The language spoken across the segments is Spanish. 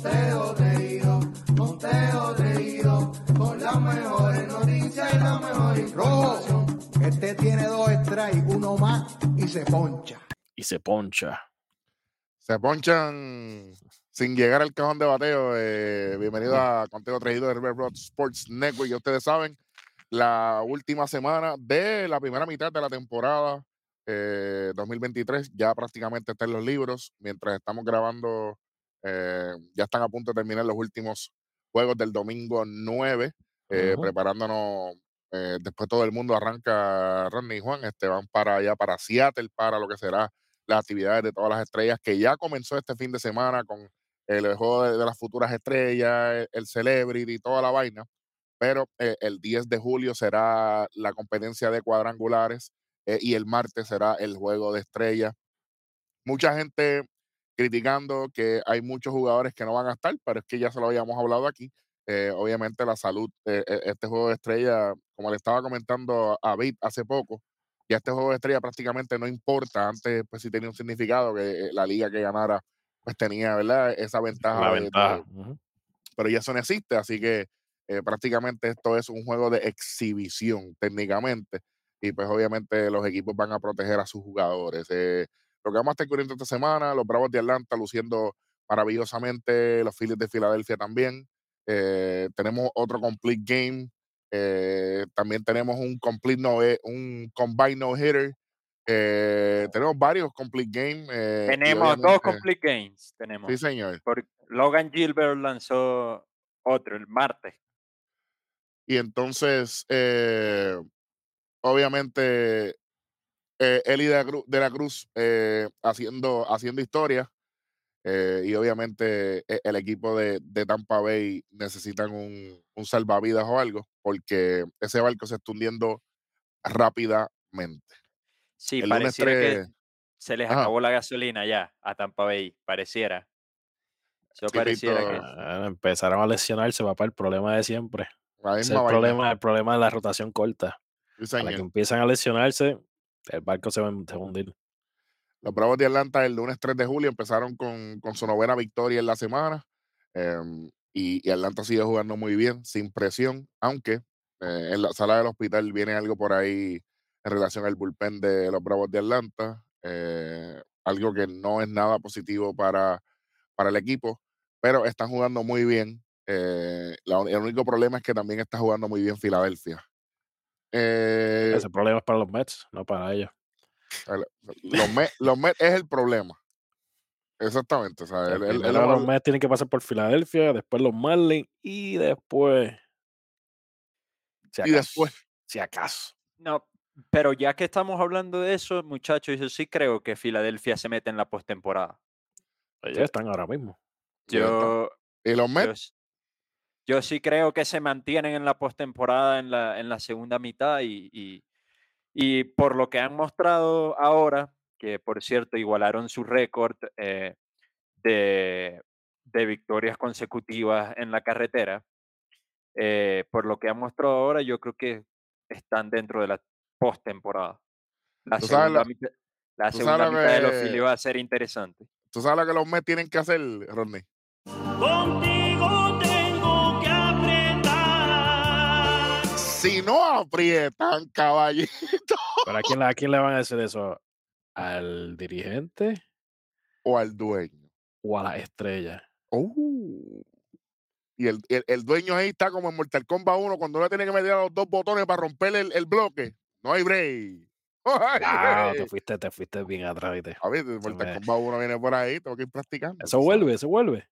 Conteo reído, conteo reído, con las mejores noticias y la mejor información. Este tiene dos strikes, uno más y se poncha. Y se poncha. Se ponchan sin llegar al cajón de bateo. Eh, bienvenido a Conteo Traído de River Road Sports Network. Y ustedes saben, la última semana de la primera mitad de la temporada eh, 2023 ya prácticamente está en los libros. Mientras estamos grabando, eh, ya están a punto de terminar los últimos juegos del domingo 9, eh, preparándonos. eh, después todo el mundo arranca, Rodney y Juan, este, van para allá, para Seattle, para lo que será las actividades de todas las estrellas, que ya comenzó este fin de semana con el juego de, de las futuras estrellas, el, el Celebrity y toda la vaina. Pero eh, el 10 de julio será la competencia de cuadrangulares y el martes será el juego de estrellas. Mucha gente criticando que hay muchos jugadores que no van a estar, pero es que ya se lo habíamos hablado aquí. Eh, obviamente la salud, eh, eh, este juego de estrella, como le estaba comentando a Bit hace poco, ya este juego de estrella prácticamente no importa. Antes, pues sí tenía un significado que eh, la liga que ganara, pues tenía, ¿verdad? Esa ventaja. La de- de- ventaja. Ujú. pero ya eso no existe, así que eh, prácticamente esto es un juego de exhibición técnicamente y pues obviamente los equipos van a proteger a sus jugadores. Eh, lo que vamos a estar cubriendo esta semana, los Bravos de Atlanta luciendo maravillosamente, los Phillies de Filadelfia también. Eh, tenemos otro complete game, eh, también tenemos un complete no, eh, un combine no hitter. Eh, tenemos varios complete game. y Tenemos dos complete games. Tenemos. Sí, señor. Logan Gilbert lanzó otro el martes. Y entonces, obviamente, eh, Eli de la Cruz, de la Cruz eh, haciendo, haciendo historia. eh, y obviamente eh, el equipo de, de Tampa Bay necesitan un, un salvavidas o algo, porque ese barco se está hundiendo rápidamente. Sí, El pareciera que 3, se les Ajá. acabó la gasolina ya a Tampa Bay. Pareciera. Eso pareciera que. Ah, empezaron a lesionarse, papá, el problema de siempre. es el problema, el problema de la rotación corta. Sí, A la que empiezan a lesionarse, el barco se va, a- hundir. Los Bravos de Atlanta el lunes 3 de julio empezaron con, con su novena victoria en la semana em, y, Atlanta sigue jugando muy bien, sin presión, aunque eh, en la sala del hospital viene algo por ahí en relación al bullpen de los Bravos de Atlanta, eh, algo que no es nada positivo para, para el equipo, pero están jugando muy bien. eh, el único problema es que también está jugando muy bien Filadelfia. Eh, Ese problema es para los Mets, no para ellos. el- los Mets, los Mets es el problema. Exactamente. O sea, el- el- el- los Mets tienen que pasar por Filadelfia, después los Marlins y después. Si Y después. acaso, Si acaso. No, pero ya que estamos hablando de eso, muchachos, yo sí creo que Filadelfia se mete en la postemporada. Ellos están ahora mismo. Yo, y los Mets, yo sí creo que se mantienen en la postemporada en la, en la segunda mitad y, y, y por lo que han mostrado ahora, que por cierto igualaron su récord eh, de, de victorias consecutivas en la carretera, eh, por lo que han mostrado ahora, yo creo que están dentro de la postemporada. La segunda, mitad, la segunda mitad de los que- Phillies va a ser interesante. ¿tú sabes lo que los Mets tienen que hacer, Rodney? Contigo Si no aprietan, caballito. Pero ¿a quién, le- a quién le van a decir eso? ¿Al dirigente O al dueño. o a la estrella? Uh. Y el, el- el dueño ahí está como en Mortal Kombat 1 cuando uno tiene que meter a los dos botones para romper el, el bloque. No hay break. Ah, te break. fuiste, te fuiste bien atrás. ¿viste? A ver, Mortal me- Kombat 1 viene por ahí, tengo que ir practicando. Eso vuelve, eso vuelve.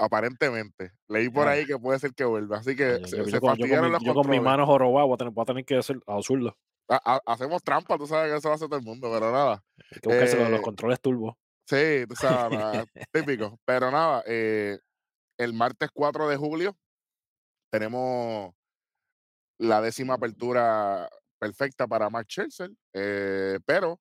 Aparentemente. Leí por Ah. ahí que puede ser que vuelva. Así que Yo, se, yo- se con, yo con fastidiaron mi, los yo con mi controles. mano jorobada voy a tener, voy a tener que hacer a hacemos trampa, tú sabes que eso lo hace todo el mundo, pero nada. Hay que buscarse los- los Eh, controles turbo. Sí, tú sabes, nada, típico. Pero nada, eh, el martes 4 de julio tenemos la décima apertura perfecta para Mark Scherzer, eh, pero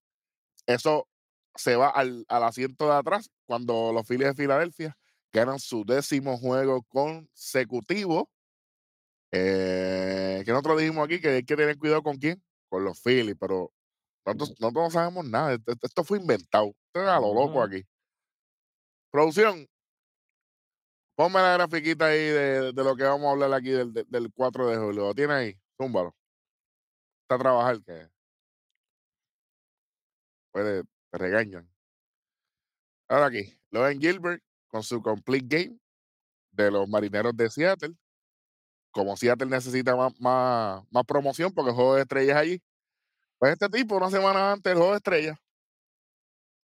eso se va al, al asiento de atrás cuando los Phillies de Filadelfia ganan su décimo juego consecutivo. Eh, que nosotros dijimos aquí que hay que tener cuidado con quién, con los Phillies, pero nosotros, nosotros no sabemos nada. Esto, esto fue inventado. Esto es a lo loco aquí. Producción, Ponme la grafiquita ahí de, de lo que vamos a hablar aquí del, del- del 4 de julio. ¿Lo tiene ahí? Zúmbalo. Está a trabajar que puede, te regañan. Ahora aquí, Logan Gilbert con su complete game de los marineros de Seattle. Como Seattle necesita más, más, promoción porque el juego de estrellas allí. Pues este tipo, una semana antes del juego de estrellas,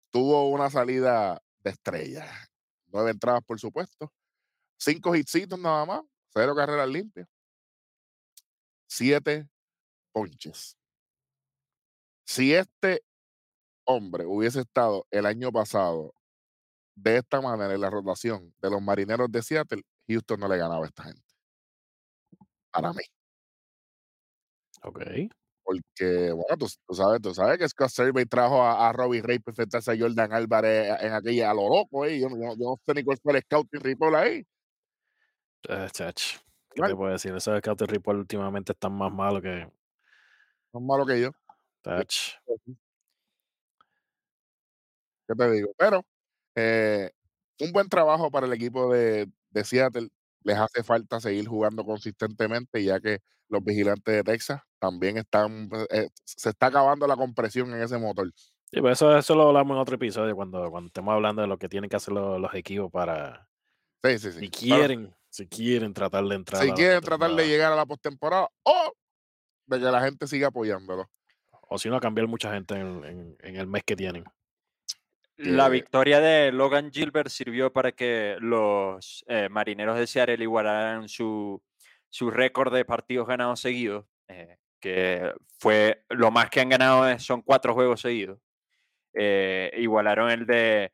tuvo una salida de estrella. Nueve entradas, por supuesto. Cinco hitsitos nada más. Cero carreras limpias. Siete ponches. Si este hombre hubiese estado el año pasado de esta manera en la rotación de los marineros de Seattle, Houston no le ganaba a esta gente. Para mí. Ok. Porque, bueno, tú, tú sabes, tú sabes que Scott Survey trajo a, a Robbie Ray para enfrentarse a Jordan Álvarez en aquella a lo loco, eh. Yo, no- yo yo no sé ni cuál fue el scouting report ahí. Eh, chach, ¿Qué te puedo decir? Esos scouting report últimamente están más malos que. Más malo que yo. chach. ¿Qué te digo? Pero eh, un buen trabajo para el equipo de, de Seattle. Les hace falta seguir jugando consistentemente, ya que los vigilantes de Texas también están. eh, se está acabando la compresión en ese motor. Sí, pues eso, eso lo hablamos en otro episodio cuando, cuando estemos hablando de lo que tienen que hacer los, los equipos para. Sí, sí, sí. Si Pero quieren, si quieren tratar de entrar. a si la quieren tratar de llegar a la postemporada o de que la gente siga apoyándolo. O si no, cambiar mucha gente en, en- en el mes que tienen. La que- victoria de Logan Gilbert sirvió para que los eh, marineros de Seattle igualaran su, su récord de partidos ganados seguidos, eh, que fue lo más que han ganado son cuatro juegos seguidos. Eh, igualaron el de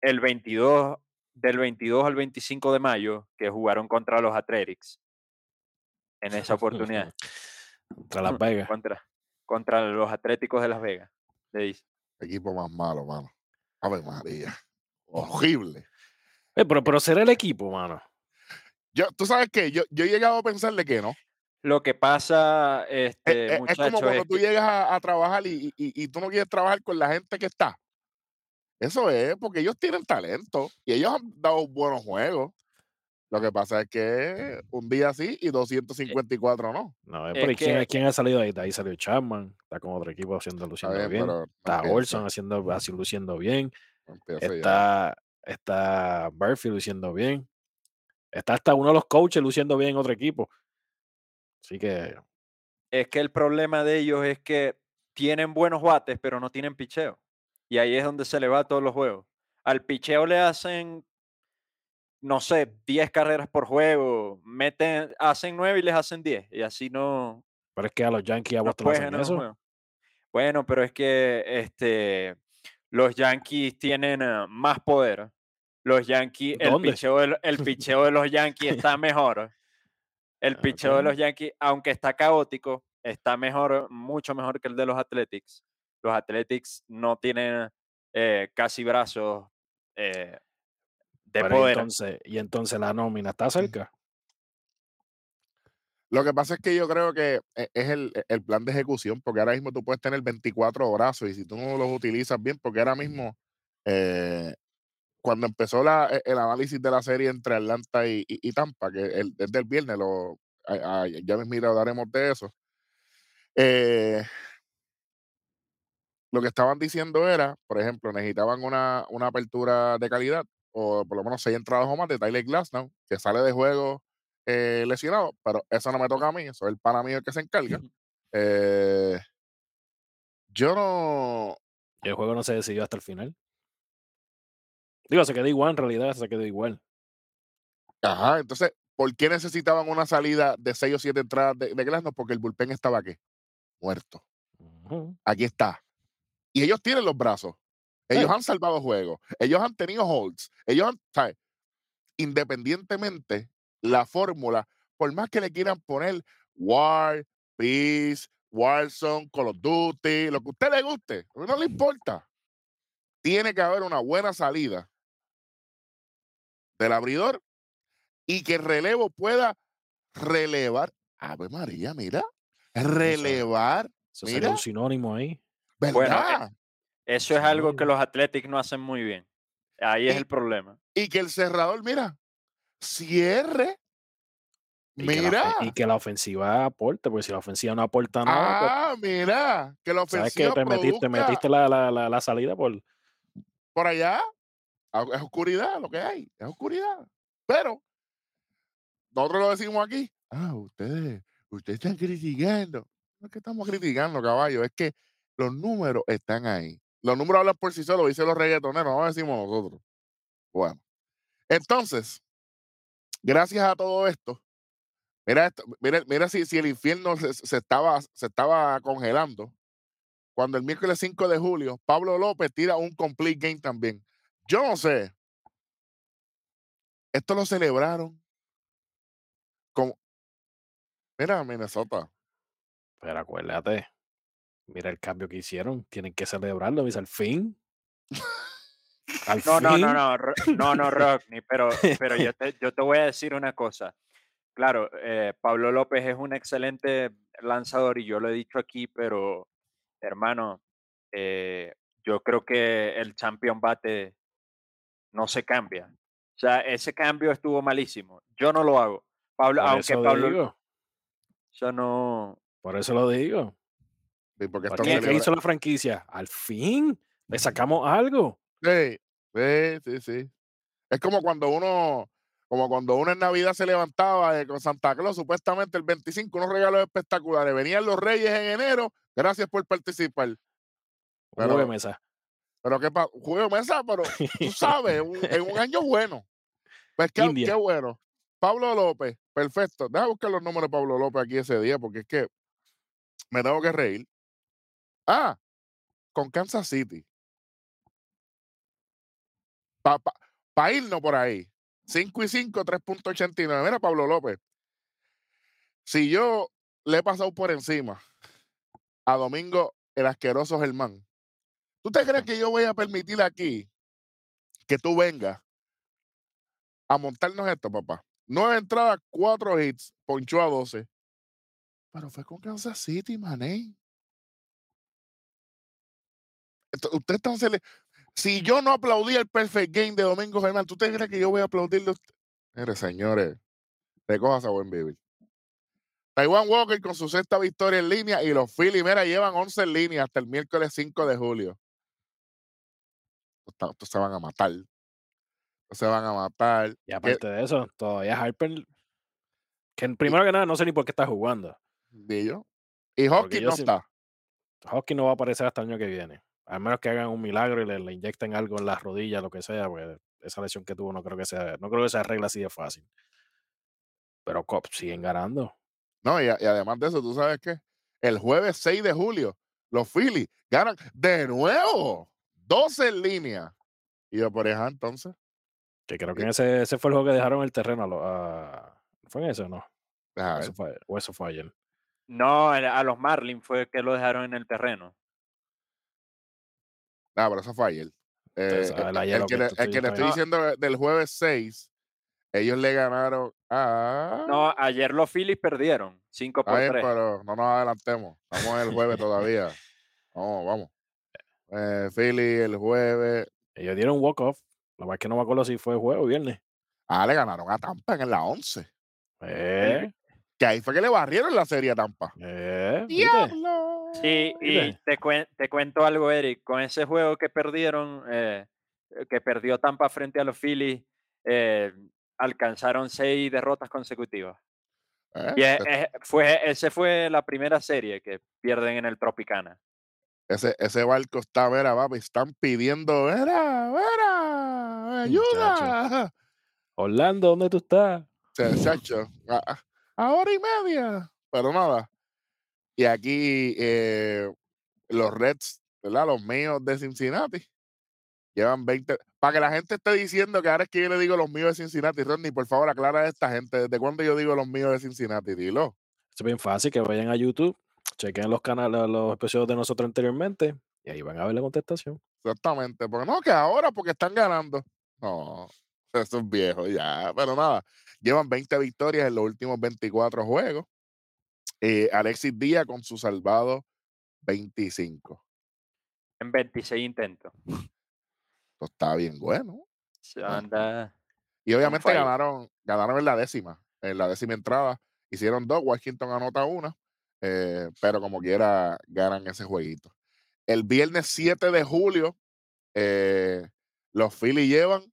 el 22 del 22 al 25 de mayo que jugaron contra los Athletics en esa oportunidad Contra Las Vegas. contra, contra los Atléticos de Las Vegas. le dice. Equipo más malo, mano. Ave María. Horrible. Eh, pero, pero será el equipo, mano. Yo, tú sabes que yo, yo he llegado a pensar de que no. Lo que pasa, Eh, este, eh, es muchachos, como cuando es tú que- llegas a, a trabajar y, y- y tú no quieres trabajar con la gente que está. Eso es, porque ellos tienen talento y ellos han dado buenos juegos. Lo que pasa es que un día sí y 254 no. No, eh, Es pero ¿y ¿quién, que- quién ha salido ahí? De ahí salió Chapman, está con otro equipo haciendo luciendo bien, no Está Olson haciendo, así luciendo bien. no ya. Está, está Murphy luciendo bien. Está hasta uno de los coaches luciendo bien en otro equipo. Así que es que el problema de ellos es que tienen buenos bates, pero no tienen picheo. Y ahí es donde se le va a todos los juegos. Al picheo le hacen, no sé, 10 carreras por juego, meten, hacen 9 y les hacen 10. Y así no, pero es que a los Yankees a Boston hacen eso. Bueno, pero es que este, los Yankees tienen eh, más poder. Los Yankees, el picheo, de, el picheo de los Yankees está mejor. El Ah, picheo de los Yankees, aunque está caótico, está mejor, mucho mejor que el de los Athletics. Los Athletics no tienen eh, casi brazos eh, de Pero poder. entonces, y entonces la nómina está cerca. Lo que pasa es que yo creo que e- es el, el plan de ejecución, porque ahora mismo tú puedes tener 24 brazos y si tú no los utilizas bien, porque ahora mismo, eh, cuando empezó la- e- el análisis de la serie entre Atlanta y, y- y Tampa, que el, desde el viernes, lo, a- a- ya mismo hablaremos de eso, eh, lo que estaban diciendo era, por ejemplo, necesitaban una, una apertura de calidad, o por lo menos seis entradas o más de Tyler Glasnow, que sale de juego eh, lesionado, pero eso no me toca a mí, eso es el pana mío el que se encarga. Eh, yo no. El juego no se decidió hasta el final. Digo, se quedó igual en realidad, se quedó igual. Ajá, entonces, ¿por qué necesitaban una salida de seis o siete entradas de, de Glasnow? Porque el bullpen estaba aquí, muerto. Aquí está. Y ellos tienen los brazos. Ellos han salvado juegos. Ellos han tenido holds. Ellos han, ¿sabes? Independientemente, la fórmula, por más que le quieran poner War, Peace, Warzone, Call of Duty, lo que a usted le guste, no le importa. Tiene que haber una buena salida del abridor y que el relevo pueda relevar. Ave María, mira. Relevar, Eso sería Mira. un sinónimo ahí. ¿verdad? Bueno, eh, Eso es algo que los Athletics no hacen muy bien. Ahí es el problema. y que el cerrador, mira, cierre. Y que, la, Mira. y que la ofensiva aporte, porque si la ofensiva no aporta nada, pues, Ah, mira. Que la sabes que ofensiva te metiste, te metiste la, la, la, salida por. por allá. Es oscuridad lo que hay. Es oscuridad. Pero nosotros lo decimos aquí. Ah, ustedes, ustedes están criticando. No es que estamos criticando, caballo. Es que los números están ahí. Los números hablan por sí solos, dicen los reggaetoneros, no decimos nosotros. Bueno. Entonces, gracias a todo esto, mira, esto, mira, mira si, si el infierno se, se estaba, se estaba congelando. Cuando el miércoles 5 de julio, Pablo López tira un complete game también. Yo no sé. Esto lo celebraron como. Mira, Minnesota. Pero acuérdate, mira el cambio que hicieron. Tienen que celebrarlo, dice, al fin. Al No, no, fin. no, no, no, no, Rodney, pero, pero yo, te, yo te voy a decir una cosa. Claro, eh, Pablo López es un excelente lanzador y yo lo he dicho aquí, pero hermano, eh, yo creo que el champion bate no se cambia. O sea, ese cambio estuvo malísimo. Yo no lo hago. Pablo, Por aunque eso Pablo, digo. yo no. Por eso lo digo. Sí, porque ¿Qué hizo la franquicia? Al fin. Le sacamos algo. Sí, sí, sí, sí. Es como cuando uno, como cuando uno en Navidad se levantaba eh, con Santa Claus, supuestamente el 25, unos regalos espectaculares. Venían los Reyes en enero, gracias por participar. Pero- juego de mesa. Pero qué juego de mesa, pero tú sabes, un- en un año bueno. Pues qué, qué bueno. Pablo López, perfecto. Deja buscar los números de Pablo López aquí ese día, porque es que me tengo que reír. Ah, con Kansas City. Para pa, pa irnos por ahí. 5 y 5, 3.89. Mira, Pablo López. Si yo le he pasado por encima a Domingo el asqueroso Germán, ¿tú te crees que yo voy a permitir aquí que tú vengas a montarnos esto, papá? Nueve entradas, cuatro hits, ponchó a 12. Pero fue con Kansas City, mané. Ustedes están cele- Si yo no aplaudía el perfect game de Domingo Germán, ¿tú te crees que yo voy a aplaudirle? a usted? Mire, señores, recojas a buen vivir. Taiwan Walker con su sexta victoria en línea y los Phillies, mira, llevan 11 en línea hasta el miércoles 5 de julio. Estos se van a matar. Estos se van a matar. Y aparte de eso, todavía Harper. Que primero que nada, no sé ni por qué está jugando. Di yo. Y yo no sí- está. Hockey no va a aparecer hasta el año que viene. A menos que hagan un milagro y le, le inyecten algo en las rodillas, lo que sea, porque esa lesión que tuvo no creo que sea, no creo que se arregle así de fácil. Pero Cops siguen ganando. No, y, a- y además de eso, ¿tú sabes qué? El jueves 6 de julio, los Phillies ganan de nuevo. 12 en línea. Y yo por ejemplo, entonces. Que creo que en ese, ese fue el juego que dejaron el terreno a, lo- a- ¿Fue en ese o no? Eso fue, o eso fue ayer. No, a a los Marlins fue que lo dejaron en el terreno. Ah, pero eso fue ayer. Entonces, Eh, el que que le, el que estoy diciendo de- del jueves 6, ellos le ganaron a. No, ayer los Phillies perdieron 5 por Está bien, 3. pero no nos adelantemos. Estamos en el jueves todavía. Vamos, vamos. Eh, Philly el jueves. Ellos dieron un walk-off. La verdad es que no me acuerdo si fue jueves o viernes. Ah, le ganaron a Tampa en la 11. Eh, Que ahí fue que le barrieron la serie a Tampa. eh, ¿viste? ¡Diablo! Sí, y Mire. te, cuen- te cuento algo, Eric. Con ese juego que perdieron, eh, eh, que perdió Tampa frente a los Phillies, eh, alcanzaron seis derrotas consecutivas. Eh, Y es- e- es- fue, ese fue la primera serie que pierden en el Tropicana. ese, ese barco está, mira, papi, están pidiendo, mira, mira, ayuda. Orlando, ¿dónde tú estás? Se- Chacho, a, a- a hora y media. Pero nada. Y aquí eh, los Reds, ¿verdad? Los míos de Cincinnati. Llevan 20. Para que la gente esté diciendo que ahora es que yo le digo los míos de Cincinnati, Rodney, por favor, aclara a esta gente. ¿Desde cuándo yo digo los míos de Cincinnati? Dilo. Es bien fácil que vayan a YouTube, chequen los canales, los episodios de nosotros anteriormente y ahí van a ver la contestación. Exactamente. Porque no, que ahora porque están ganando. No, eso es viejo ya. Pero nada, llevan 20 victorias en los últimos 24 juegos. Eh, Alexis Díaz con su salvado 25. En 26 intentos. Esto está bien bueno. Se anda. Y obviamente ganaron, ganaron en la décima, en la décima entrada. Hicieron dos, Washington anota una, eh, pero como quiera ganan ese jueguito. El viernes 7 de julio, eh, los Phillies llevan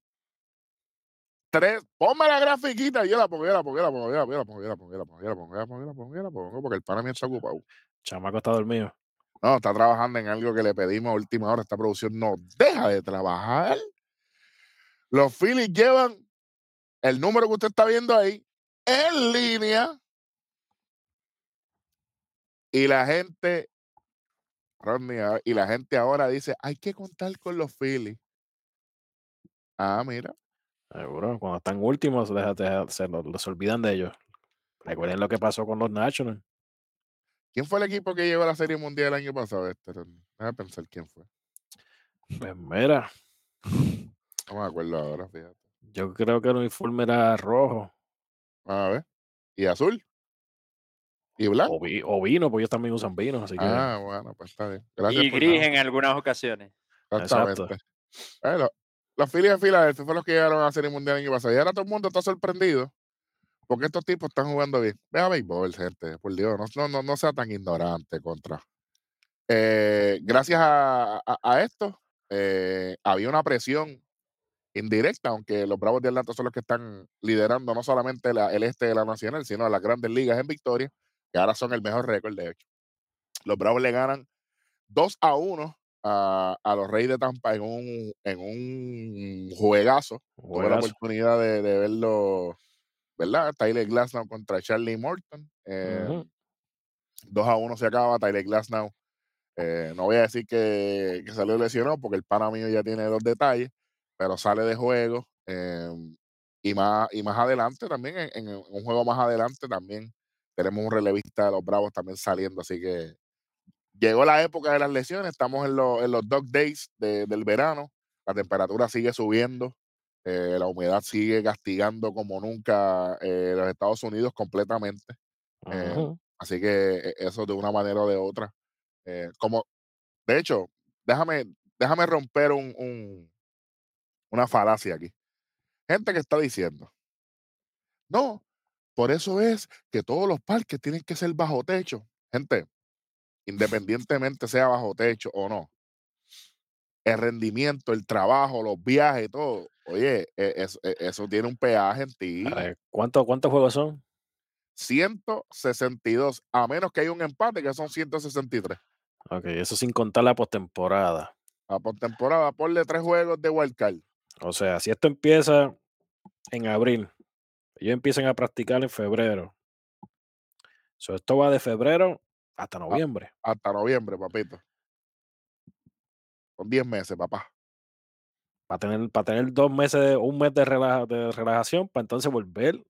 tres. Ponme la grafiquita, pongo, yo la pongo, yo la pongo, yo la pongo, yo la pongo, yo la pongo, yo la pongo, yo la pongo, yo la pongo, yo la pongo, yo la pongo, porque el pana mío está ocupado. Chamaco está dormido. No, está trabajando en algo que le pedimos a última hora. Esta producción no deja de trabajar. Los Phillies llevan el número que usted está viendo ahí en línea. Y la gente, y la gente ahora dice, hay que contar con los Phillies. Ah, mira. Seguro, cuando están últimos, déjate, se los, los olvidan de ellos. Recuerden lo que pasó con los Nationals. ¿Quién fue el equipo que llegó a la Serie Mundial el año pasado? Este? Déjame pensar quién fue. Pues mira, No me acuerdo ahora, fíjate. yo creo que el uniforme era rojo A ver. ¿Y azul? ¿Y blanco? o, vi- o vino, porque ellos también usan vino, así que Ah, bueno, pues está bien. Gracias Y por gris nada. en algunas ocasiones. Exactamente. Exacto. Bueno, los Phillies de Filadelfia fueron los que llegaron a la Serie Mundial el año pasado. Y ahora todo el mundo está sorprendido porque estos tipos están jugando bien. Ve a béisbol, gente, por Dios. No, no, no, sea tan ignorante contra. Eh, gracias a esto, eh, había una presión indirecta, aunque los Bravos de Atlanta son los que están liderando no solamente la- el este de la Nacional, sino las grandes ligas en victoria, que ahora son el mejor récord, de hecho. Los Bravos le ganan 2 a 1 a, a los Reyes de Tampa en un, en un juegazo. Tuve la juegazo. oportunidad de, de verlo, ¿verdad? Tyler Glasnow contra Charlie Morton. Eh, Ujú. 2 a 1 se acaba. Tyler Glasnow, eh, no voy a decir que, que salió lesionado porque el pana mío ya tiene dos detalles, pero sale de juego. eh, y, más, y más adelante también, en, en un juego más adelante también, tenemos un relevista de los Bravos también saliendo. Así que llegó la época de las lesiones, estamos en, los en los dog days de- del verano, la temperatura sigue subiendo, eh, la humedad sigue castigando como nunca eh, los Estados Unidos completamente. eh. Así que eso de una manera o de otra. como, de hecho, déjame, déjame romper un, un- una falacia aquí. Gente que está diciendo, no, por eso es que todos los parques tienen que ser bajo techo. Gente, independientemente sea bajo techo o no, el rendimiento, el trabajo, los viajes todo, oye, e- e- eso, tiene un peaje en ti. ¿cuántos, ¿Cuántos juegos son? 162, a menos que haya un empate, que son 163. Ok, eso sin contar la postemporada. A por temporada, ponle tres juegos de wildcard. O sea, si esto empieza en abril, ellos empiezan a practicar en febrero. So, esto va de febrero hasta noviembre. hasta noviembre, papito. Son 10 meses, papá. Para tener, para tener dos meses, un mes de, relaja- de relajación, para entonces volver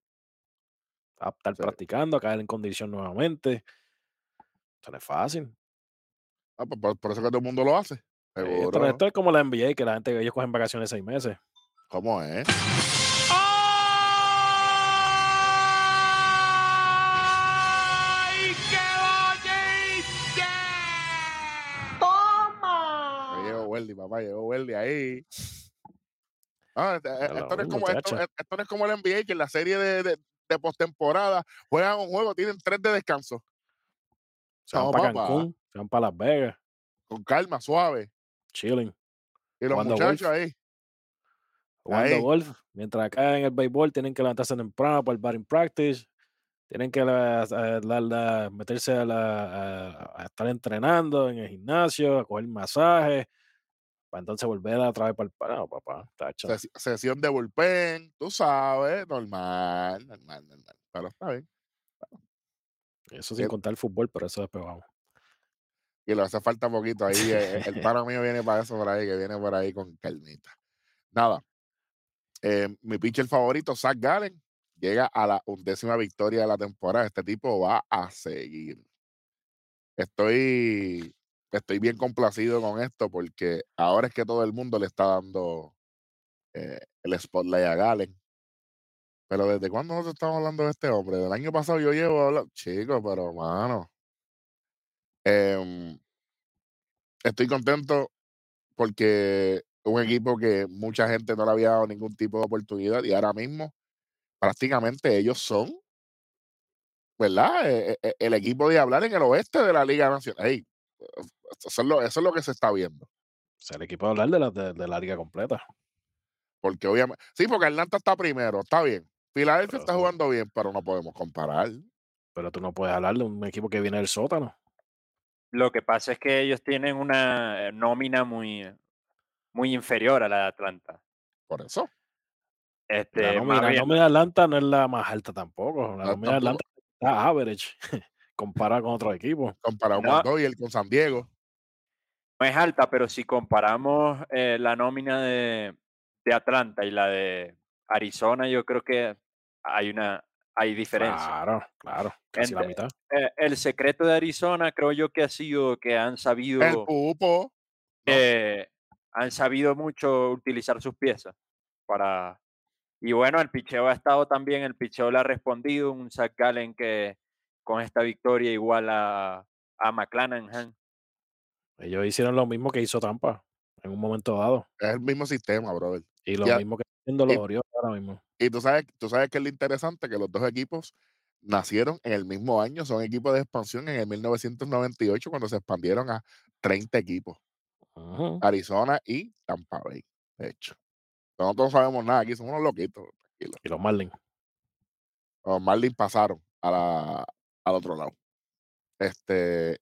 a estar Sí. practicando, a caer en condición nuevamente. Eso no es fácil. Ah, pues por, por eso que todo el mundo lo hace. Esto, esto es como la NBA, que la gente, ellos cogen vacaciones seis meses. ¿Cómo es? Weldy, papá, llegó Weldy ahí. Ah, este- Ya esto, lo no es como, esto, esto no es como el NBA, que en la serie de, de, de postemporada juegan un juego, tienen tres de descanso. Se van para. Cancún, se van para Las Vegas, Con calma, suave. chilling, Y los Jugando muchachos golf. ahí. jugando Ahí. golf. Mientras acá en el béisbol tienen que levantarse temprano para el batting practice. Tienen que la- la- la- meterse a, la- a- a estar entrenando en el gimnasio, a coger masajes, para entonces volver a otra vez para el parado, papá. tacho. Sesión de bullpen, tú sabes, normal, normal, normal. Pero está bien. Eso sin el- contar el fútbol, pero eso después vamos. Y le hace falta poquito ahí. eh, El pana mío viene para eso por ahí, que viene por ahí con calmita. Nada. eh, mi pitcher favorito, Zach Gallen, llega a la undécima victoria de la temporada. Este tipo va a seguir. Estoy, estoy bien complacido con esto porque ahora es que todo el mundo le está dando eh, el spotlight a Gallen. Pero ¿desde cuándo nosotros estamos hablando de este hombre? Del año pasado yo llevo hablando. Chico, pero mano. Em, estoy contento porque un equipo que mucha gente no le había dado ningún tipo de oportunidad y ahora mismo prácticamente ellos son, ¿verdad? Eh, eh, el equipo de hablar en el oeste de la Liga Nacional. Ey, eso, es lo, eso es lo que se está viendo. O sea, el equipo hablar de la, de, de la liga completa. Porque obviamente, sí, porque Atlanta está primero, está bien. Filadelfia está jugando bien, pero no podemos comparar. Pero tú no puedes hablar de un equipo que viene del sótano. Lo que pasa es que ellos tienen una nómina muy, muy inferior a la de Atlanta. Por eso. La Este, nómina, la nómina de Atlanta no es la más alta tampoco. La No, nómina de Atlanta está average comparada con otros equipos. Comparado No. con Doyle, con San Diego. no es alta, pero si comparamos eh, la nómina de, de Atlanta y la de Arizona, yo creo que hay una hay diferencia. Claro, claro, casi la mitad. Eh, el secreto de Arizona creo yo que ha sido que han sabido El pupo. eh, han sabido mucho utilizar sus piezas para y bueno el picheo ha estado también el picheo le ha respondido un Zach Gallen que con esta victoria igual a, a McClanahan Ellos hicieron lo mismo que hizo Tampa en un momento dado. Es el mismo sistema, brother. Y lo Ya- mismo que están haciendo los y- Orioles ahora mismo. Y tú sabes, tú sabes que es lo interesante que los dos equipos nacieron en el mismo año, son equipos de expansión en el 1998 cuando se expandieron a 30 equipos. Arizona y Tampa Bay, de hecho. Nosotros no sabemos nada aquí, somos unos loquitos, tranquilos. Y los Marlins. Los Marlins pasaron a la, al otro lado. Este,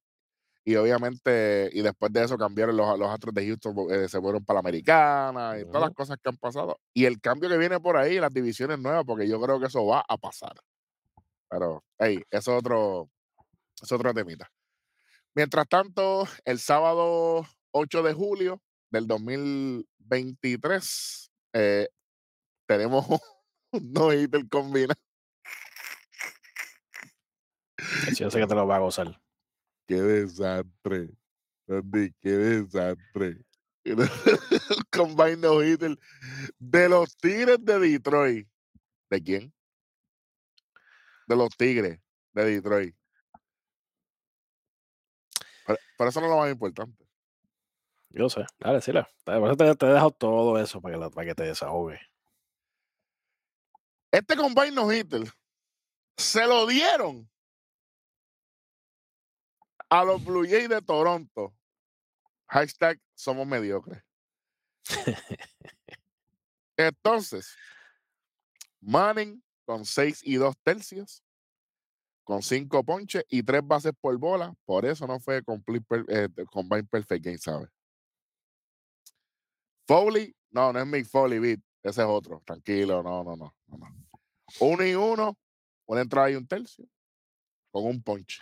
y obviamente, y después de eso cambiaron los, los Astros de Houston, eh, se fueron para la americana y todas las cosas que han pasado. Y el cambio que viene por ahí, las divisiones nuevas, porque yo creo que eso va a pasar. Pero, hey, eso es otro, es otro temita. Mientras tanto, el sábado 8 de julio del 2023, eh, tenemos un no-hitter combinado. Yo sé que te lo va a gozar. Qué desastre. Andy, qué desastre. Combine no hitter de los Tigres de Detroit. ¿De quién? De los Tigres de Detroit. Pero, pero eso no es lo más importante. Yo sé. Dale, sí. Por eso te, te he dejado todo eso para que, la- para que te desahogue. Este combine no hitter se lo dieron a los Blue Jays de Toronto. Hashtag somos mediocres. Entonces, Manning con 6 y 2 tercios, con 5 ponches y 3 bases por bola. Por eso no fue complete per- eh, combine perfect game, ¿sabes? Foley, no, no es Mick Foley, beat. Ese es otro. Tranquilo, no, no, no. no, no. Uno y uno, una entrada y un tercio, con un ponche.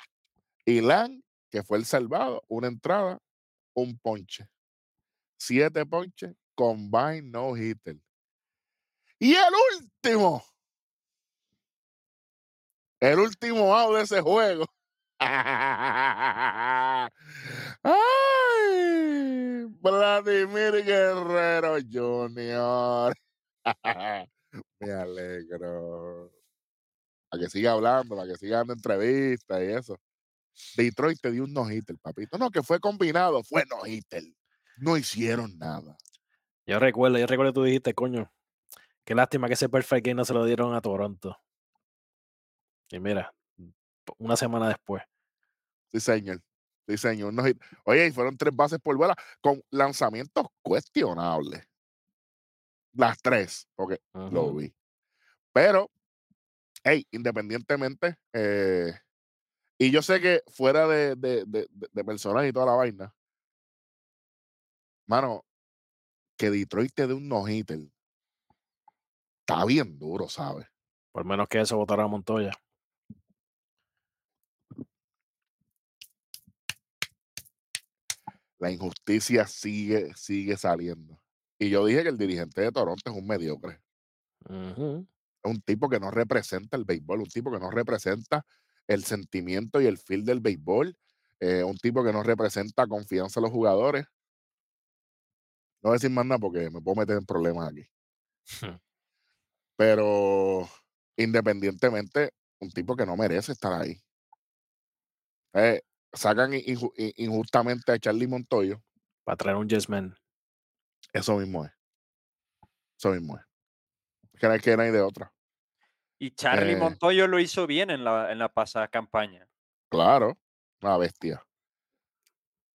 Y Lang, que fue el salvado, una entrada, un ponche. Siete ponches, combine no hitter. Y el último, el último out de ese juego. Ay, Vladimir Guerrero Jr. Me alegro. Para que siga hablando, para que siga dando entrevistas y eso. Detroit te dio un no-hitter, papito. No, que fue combinado, fue no-hitter. No hicieron nada. Yo recuerdo, yo recuerdo que tú dijiste, coño, qué lástima que ese perfect game no se lo dieron a Toronto. Y mira, una semana después. Sí, señor. Sí, señor. no-hit. Oye, y fueron tres bases por bola con lanzamientos cuestionables. Las tres, porque lo vi. Pero, hey, independientemente, eh, y yo sé que fuera de, de, de, personaje y toda la vaina, mano, que Detroit te dé un no-hitter está bien duro, ¿sabes? Por menos que eso votaron a Montoya. La injusticia sigue, sigue saliendo. Y yo dije que el dirigente de Toronto es un mediocre. Es un tipo que no representa el béisbol, un tipo que no representa el sentimiento y el feel del béisbol, eh, un tipo que no representa confianza a los jugadores. No voy a decir más nada porque me puedo meter en problemas aquí. Pero independientemente, un tipo que no merece estar ahí. Eh, sacan inju- in- injustamente a Charlie Montoyo. Para traer un Yes Man. Eso mismo es. Eso mismo es. Que no hay que no hay de otra. Y Charlie Eh. Montoyo lo hizo bien en la, en la pasada campaña. Claro. Una bestia.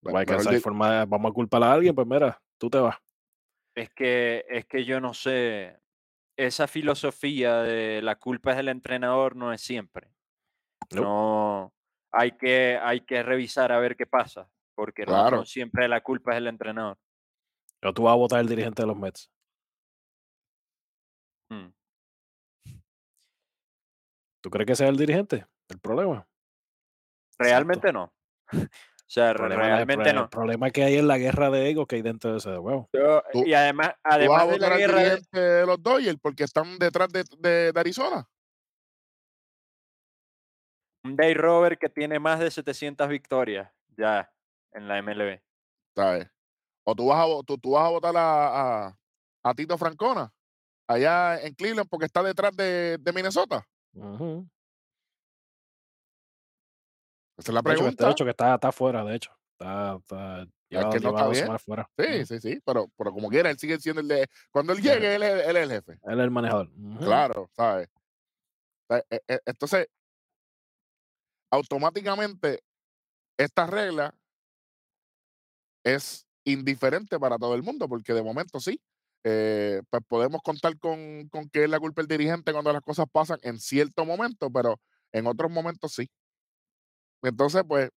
Hay que forma, vamos a culpar a alguien, pues mira, tú te vas. Es que, es que yo no sé, esa filosofía de la culpa es del entrenador no es siempre. Nope. No, hay que, hay que revisar a ver qué pasa, porque no- Claro. no, siempre la culpa es del entrenador. Pero tú vas a votar el dirigente de los Mets. Mm. ¿Tú crees que sea el dirigente? El problema. Realmente no. O sea, el realmente pro- el no. problema que hay es la guerra de ego que hay dentro de ese juego. Yo- Tú- y además, ¿Tú vas a además de la guerra de, dirigente de los Dodgers porque están detrás de, de- de Arizona? un Dave Robert que tiene más de 700 victorias ya en la MLB. ¿Sabes? O tú vas a, tú, tú vas a votar a, a, a Tito Francona allá en Cleveland porque está detrás de, de Minnesota. Ujú. Esa es la De hecho, que- pregunta. de hecho, que está, está fuera, de hecho. Está, está, lleva, que no lleva está dos bien. semanas fuera. Sí, Ujú. sí, sí, pero, pero como quiera, él sigue siendo el de... Cuando él llegue, él es, él es el jefe. Él es el manejador. Ujú. Claro, ¿sabes? O sea, e- e- Entonces, automáticamente, esta regla es indiferente para todo el mundo, porque de momento sí, eh, pues podemos contar con, con que es la culpa del dirigente cuando las cosas pasan en cierto momento, pero en otros momentos sí. Entonces, pues,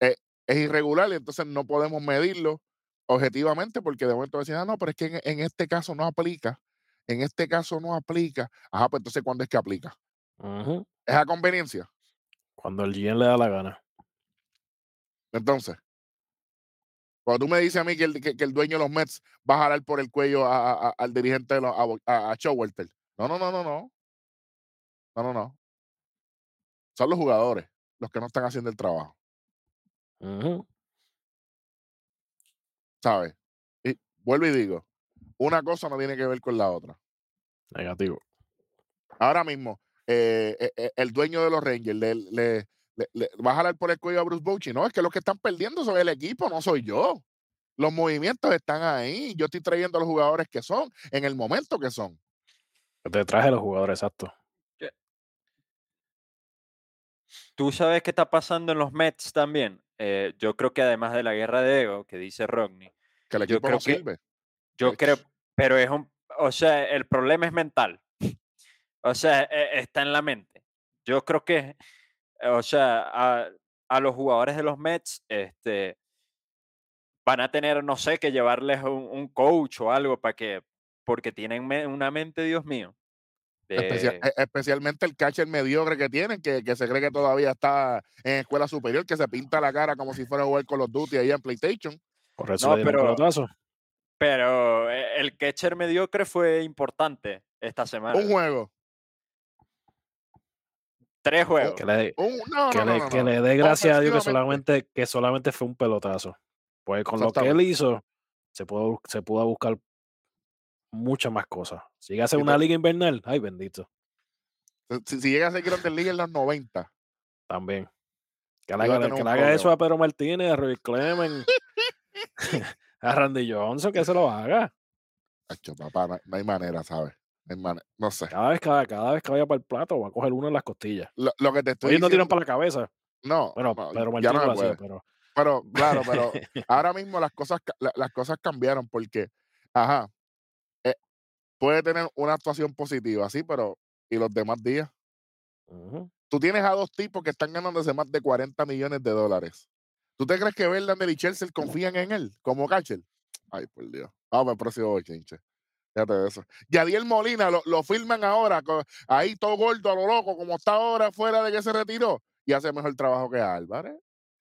eh, es irregular y entonces no podemos medirlo objetivamente porque de momento decían, ah, no, pero es que en, en este caso no aplica, en este caso no aplica. Ajá, pues entonces, ¿cuándo es que aplica? Ujú. ¿Es a conveniencia? Cuando el GM le da la gana. Entonces, cuando tú me dices a mí que el, que, que el dueño de los Mets va a jalar por el cuello a- al dirigente de los, a, a, Showalter. No, no, no, no, no. No, no, no. Son los jugadores los que no están haciendo el trabajo. ¿sabes? Y vuelvo y digo, una cosa no tiene que ver con la otra. Negativo. Ahora mismo, eh, eh, eh, el dueño de los Rangers le, le- le- le- va a jalar por el cuello a Bruce Bochy. No, es que los que están perdiendo son el equipo, no soy yo. Los movimientos están ahí. Yo estoy trayendo a los jugadores que son, en el momento que son. Te traje los jugadores, exacto. ¿Tú sabes qué está pasando en los Mets también? Eh, yo creo que además de la guerra de ego que dice Rodney, Que el Yo equipo creo no que- sirve. yo creo, pero es un, o sea, el problema es mental. O sea, e- está en la mente. Yo creo que, o sea, a, a los jugadores de los Mets, este, van a tener, no sé, que llevarles un, un coach o algo para que, porque tienen me- una mente, Dios mío. De- e- especialmente el catcher mediocre que tienen, que, que se cree que todavía está en escuela superior, que se pinta la cara como si fuera a jugar con los Duty ahí en PlayStation. Por eso No, pero- pero eh, el catcher mediocre fue importante esta semana. Un juego. Tres juegos. Que le, Un, no, que no, no, le, no, que no. le dé gracias a Dios que solamente, que solamente fue un pelotazo. Pues con lo que él hizo, se pudo, se pudo buscar muchas más cosas. Si llega a ser una liga invernal, ay bendito, Si, si llega a ser Grandes Ligas en los 90, también. Que le haga, que un le haga eso a Pedro Martínez, a Roy Clemens, a Randy Johnson, que se lo haga. Acho, papá, no, no hay manera, ¿sabes? No, sé. Cada vez, cada, cada vez que vaya para el plato, va a coger uno en las costillas. Lo, lo que te estoy Oye, no tiran diciendo, para la cabeza. no, Bueno, no, Pedro no lo hacía, pero Pero, claro, pero ahora mismo las cosas, las cosas cambiaron porque, ajá, eh, puede tener una actuación positiva, sí, pero ¿y los demás días? Tú tienes a dos tipos que están ganándose más de 40 millones de dólares. ¿Tú te crees que Verlander y Chelsea confían en él como catcher? Ay, por Dios. Vamos al próximo bochinche. Fíjate eso. Yadiel Molina lo, lo firman ahora, ahí todo gordo a lo loco, como está ahora fuera de que se retiró, y hace mejor trabajo que Álvarez.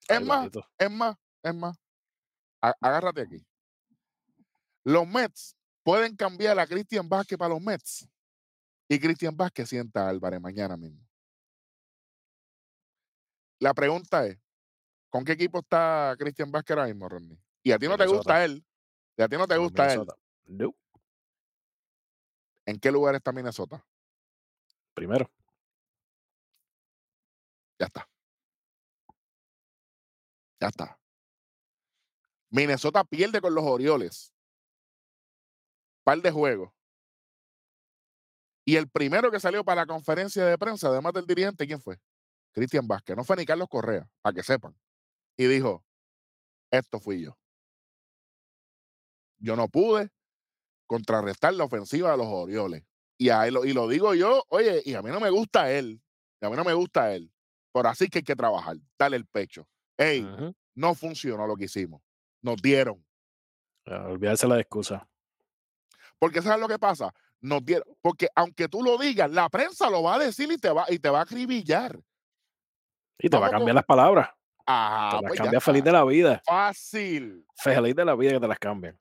Es ay, más, es más, es más. A- agárrate aquí. Los Mets pueden cambiar a Cristian Vázquez para los Mets. Y Cristian Vázquez sienta a Álvarez mañana mismo. La pregunta es, ¿con qué equipo está Cristian Vázquez ahora mismo, Rodney? Y a ti no te gusta él. Y a ti no te gusta él. No, ¿En qué lugar está Minnesota? Primero. Ya está. Ya está. Minnesota pierde con los Orioles. par de juegos. Y el primero que salió para la conferencia de prensa, además del dirigente, ¿quién fue? Cristian Vázquez. No fue ni Carlos Correa, para que sepan. Y dijo, esto fui yo. Yo no pude contrarrestar la ofensiva de los Orioles. Y, a él, y lo digo yo, oye, y a mí no me gusta él. Y a mí no me gusta él. Pero así que hay que trabajar, darle el pecho. Ey, no funcionó lo que hicimos. Nos dieron. Ah, Olvidarse la excusa. Porque ¿sabes lo que pasa? Nos dieron. Porque aunque tú lo digas, la prensa lo va a decir y te va, y te va a acribillar. Y te va a cambiar con- las palabras. Ah, te las pues cambia feliz de la vida. Fácil. Feliz de la vida que te las cambien.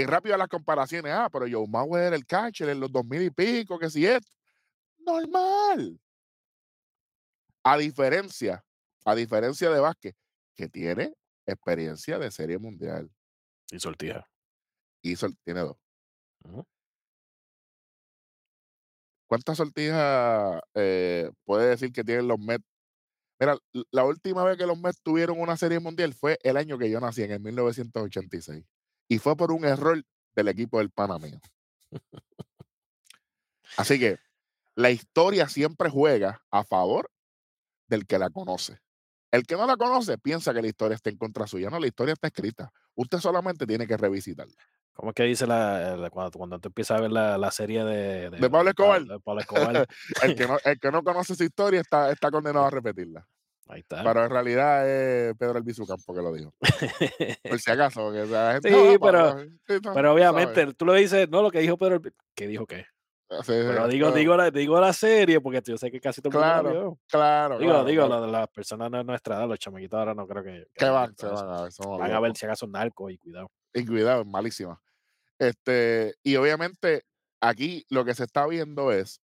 Y rápido las comparaciones. Ah, pero Joe Mauer era el catcher en los 2000 y pico, que si es. Normal. A diferencia, a diferencia de Vázquez, que tiene experiencia de serie mundial. Y sortija. Hizo, tiene dos. ¿Cuántas sortijas eh, puede decir que tienen los Mets? Mira, la última vez que los Mets tuvieron una serie mundial fue el año que yo nací, en el 1986. Y fue por un error del equipo del Panamá. Así que la historia siempre juega a favor del que la conoce. El que no la conoce piensa que la historia está en contra suya. No, la historia está escrita. Usted solamente tiene que revisitarla. ¿Cómo es que dice la, la- cuando, cuando tú empiezas a ver la, la serie de, De Pablo Escobar. de Pablo Escobar? El que no, el que no conoce su historia está, está condenado a repetirla. Ahí está. Pero en realidad es Pedro Albizu Campo que lo dijo. Por si acaso. porque la gente, Sí, "Ah, pero- Pablo", sí, no, Pero obviamente, ¿sabes? tú lo dices, no, lo que dijo Pedro, Albi- ¿qué dijo qué? Sí, Pero digo, digo, la, digo la serie, porque yo sé que casi todo el mundo la Claro, vio. Claro, Digo, claro, digo, la las personas de nuestra edad, los chamaquitos ahora no creo que. que van, se van a ver. Van a ver si acaso narcos y cuidado. Y cuidado, malísima. Este, y obviamente aquí lo que se está viendo es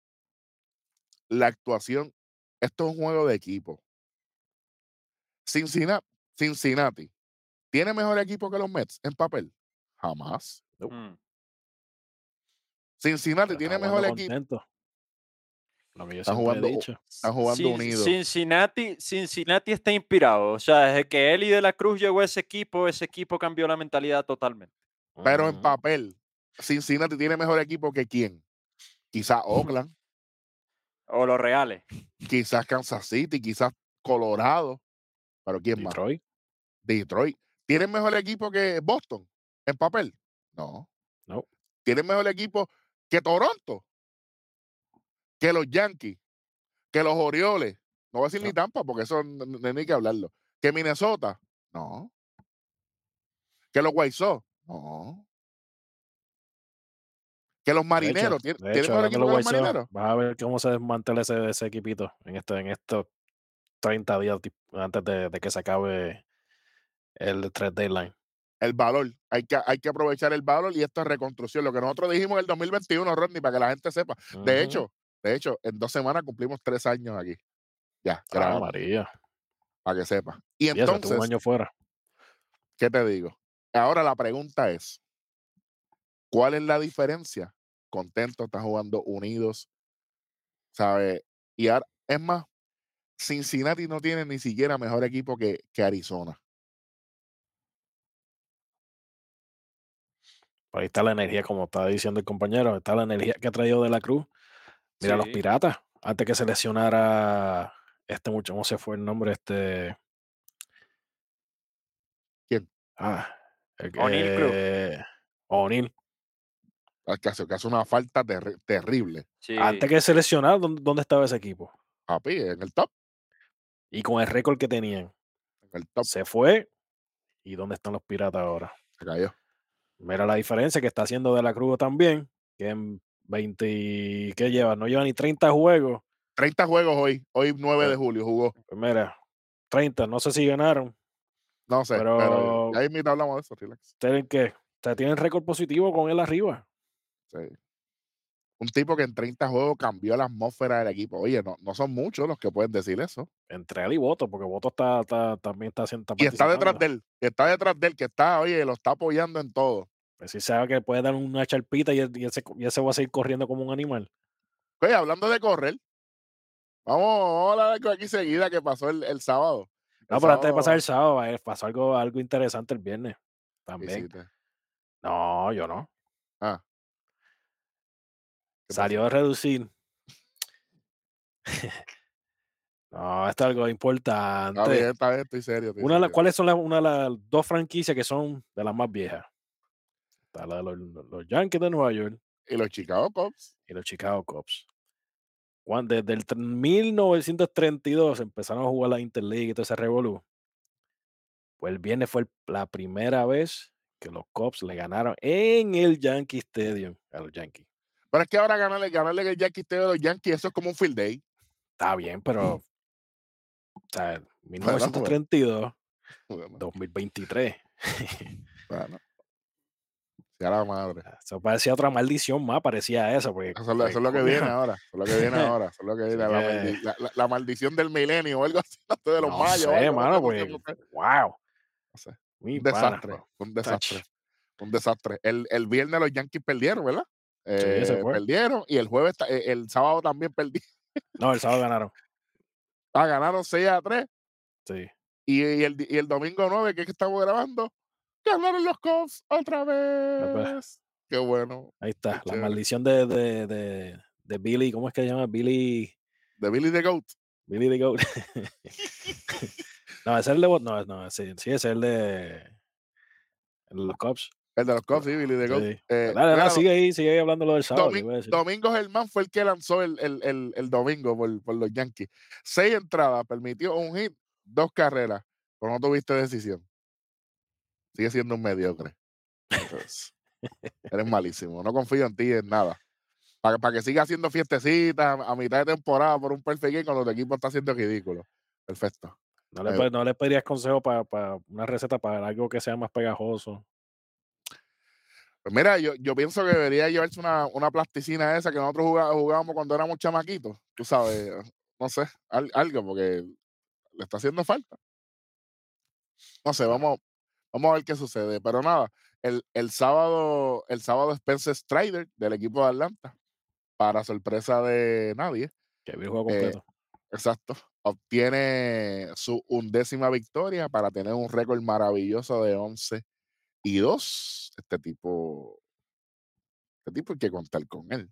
la actuación. Esto es un juego de equipo. Cincinnati, Cincinnati ¿tiene mejor equipo que los Mets en papel? Jamás. Mm. Cincinnati Pero tiene mejor equipo. Lo que yo jugando- dicho. Están jugando. Cincinnati, Cincinnati está inspirado. O sea, desde que Eli de la Cruz llegó a ese equipo, ese equipo cambió la mentalidad totalmente. Pero en papel, Cincinnati tiene mejor equipo que quién? Quizás Oakland, O los reales. quizás Kansas City, quizás Colorado. Pero ¿quién más? Detroit. Detroit. ¿Tienen mejor equipo que Boston en papel? No. No. ¿Tienen mejor equipo que Toronto? Que los Yankees, que los Orioles. No voy a decir ni. Tampa porque eso no, no hay ni que hablarlo. Que Minnesota. No. Que los White Sox. No. Que los hecho, marineros. ¿Tien- de ¿Tienen hecho, mejor equipo los que los marineros? Vas a ver cómo se desmantela ese, ese equipito en, este, en estos 30 días antes de, de que se acabe el 3 deadline. El valor. Hay que, hay que aprovechar el valor y esto es reconstrucción. Lo que nosotros dijimos en el 2021, Rodney, para que la gente sepa. De hecho, de hecho, en dos semanas cumplimos tres años aquí. Ya, Ah, grabando, María. para que sepa. Y Y eso, estuvo entonces, un año fuera. ¿qué te digo? Ahora la pregunta es, ¿cuál es la diferencia? Contentos, están jugando unidos, ¿sabes? Y ahora, es más, Cincinnati no tiene ni siquiera mejor equipo que, que Arizona. Por ahí está la energía, como estaba diciendo el compañero, está la energía que ha traído de la Cruz. Mira, los piratas, antes que se lesionara este mucho, ¿cómo se fue el nombre? Este. ¿Quién? Ah, O'Neill Cruz. eh, O'Neill. Ah, Que hace, que hace una falta terri- terrible. Sí. Antes que se lesionara, ¿dónde, dónde estaba ese equipo? Papi, en el top. Y con el récord que tenían, En el top se fue. ¿Y dónde están los piratas ahora? se cayó. Mira la diferencia que está haciendo de la Cruz también, que en 20, y- ¿qué lleva? No lleva ni 30 juegos. 30 juegos hoy. Hoy 9 de Pero- julio jugó. Pues mira, 30, no sé si ganaron. No sé, pero, Pero- ya mismo hablamos de eso, relax. Tienen que, o sea, tienen récord positivo con él arriba. Sí. Un tipo que en 30 juegos cambió la atmósfera del equipo. Oye, no, no son muchos los que pueden decir eso. Entre él y Voto, porque Voto está, está- también está haciendo. Y está detrás de él, está detrás de él, que está, oye, lo está apoyando en todo. Pues si sabe que puede dar una charpita y, y ese, y ese va a seguir corriendo como un animal. Oye, hablando de correr, vamos, vamos a hablar de algo aquí seguida que pasó el, el sábado. No, pero antes de pasar el sábado- eh, pasó algo, algo interesante el viernes. También. No, yo no. Ah. ¿Qué salió a reducir. no, esto es algo importante. Está bien, está bien, estoy serio. estoy Una de las- serio. ¿Cuáles son las, una de las dos franquicias que son de las más viejas? Está la de los, los Yankees de Nueva York Y los Chicago Cubs. y los Chicago Cubs. Cuando, desde el tre- 1932 empezaron a jugar la Interleague y todo ese revolú. Pues el viernes fue la primera vez que los Cubs le ganaron en el Yankee Stadium a los Yankees. Pero es que ahora ganarle, ganarle el Yankee a los Yankees, eso es como un field day. Está bien, pero. O sea, bueno. 1932, Bueno, 2023. bueno. Sea la madre. Eso parecía otra maldición más, parecía eso. Porque, Eso es, lo, eso es lo que viene ahora. Eso es lo que viene ahora. Eso es lo que viene. La, que- maldi- la- la- la maldición del milenio o algo así. De los No mayos. sé, mano, pues, sé, no sé. wow. No sé. Un desastre. Un desastre. Tach. Un desastre. El, el viernes los Yankees perdieron, ¿verdad? Eh, perdieron y el jueves, eh, el sábado también perdieron. No, el sábado ganaron. Ah, ganaron 6 a 3. Sí. Y, y el, y el domingo 9, que es que estamos grabando, ganaron los Cubs otra pues. vez. Qué bueno. Ahí está. Qué La chévere. maldición de, de, de, de Billy. ¿Cómo es que se llama? Billy. De Billy the Goat. Billy the Goat. no, ese es el de. No, no, sí, sí, ese es el de los Cubs. El de los Cubs, sí, Billy the Goat. Sí. Eh, dale, dale, sigue ahí, sigue ahí hablando lo del sábado. que Domi- iba a decir. Domingo Germán fue el que lanzó el, el, el, el domingo por, por los Yankees. Seis entradas, permitió un hit, dos carreras, pero no tuviste decisión. Sigue siendo un mediocre. Entonces, eres malísimo. No confío en ti en nada. Para, para que siga haciendo fiestecitas a, a mitad de temporada por un perfect game cuando tu equipo está haciendo ridículo. Perfecto. No le, Eh, no le pedirías consejo para una receta para algo que sea más pegajoso. Pues mira, yo, yo pienso que debería llevarse una, una plasticina esa que nosotros jugá- jugábamos cuando éramos chamaquitos. Tú sabes, no sé, al- algo, porque le está haciendo falta. No sé, vamos, vamos a ver qué sucede. Pero nada, el, el sábado, el sábado Spencer Strider del equipo de Atlanta, para sorpresa de nadie, Que el juego Eh, completo. exacto, obtiene su undécima victoria para tener un récord maravilloso de 11 y 2. Este tipo, este tipo hay que contar con él.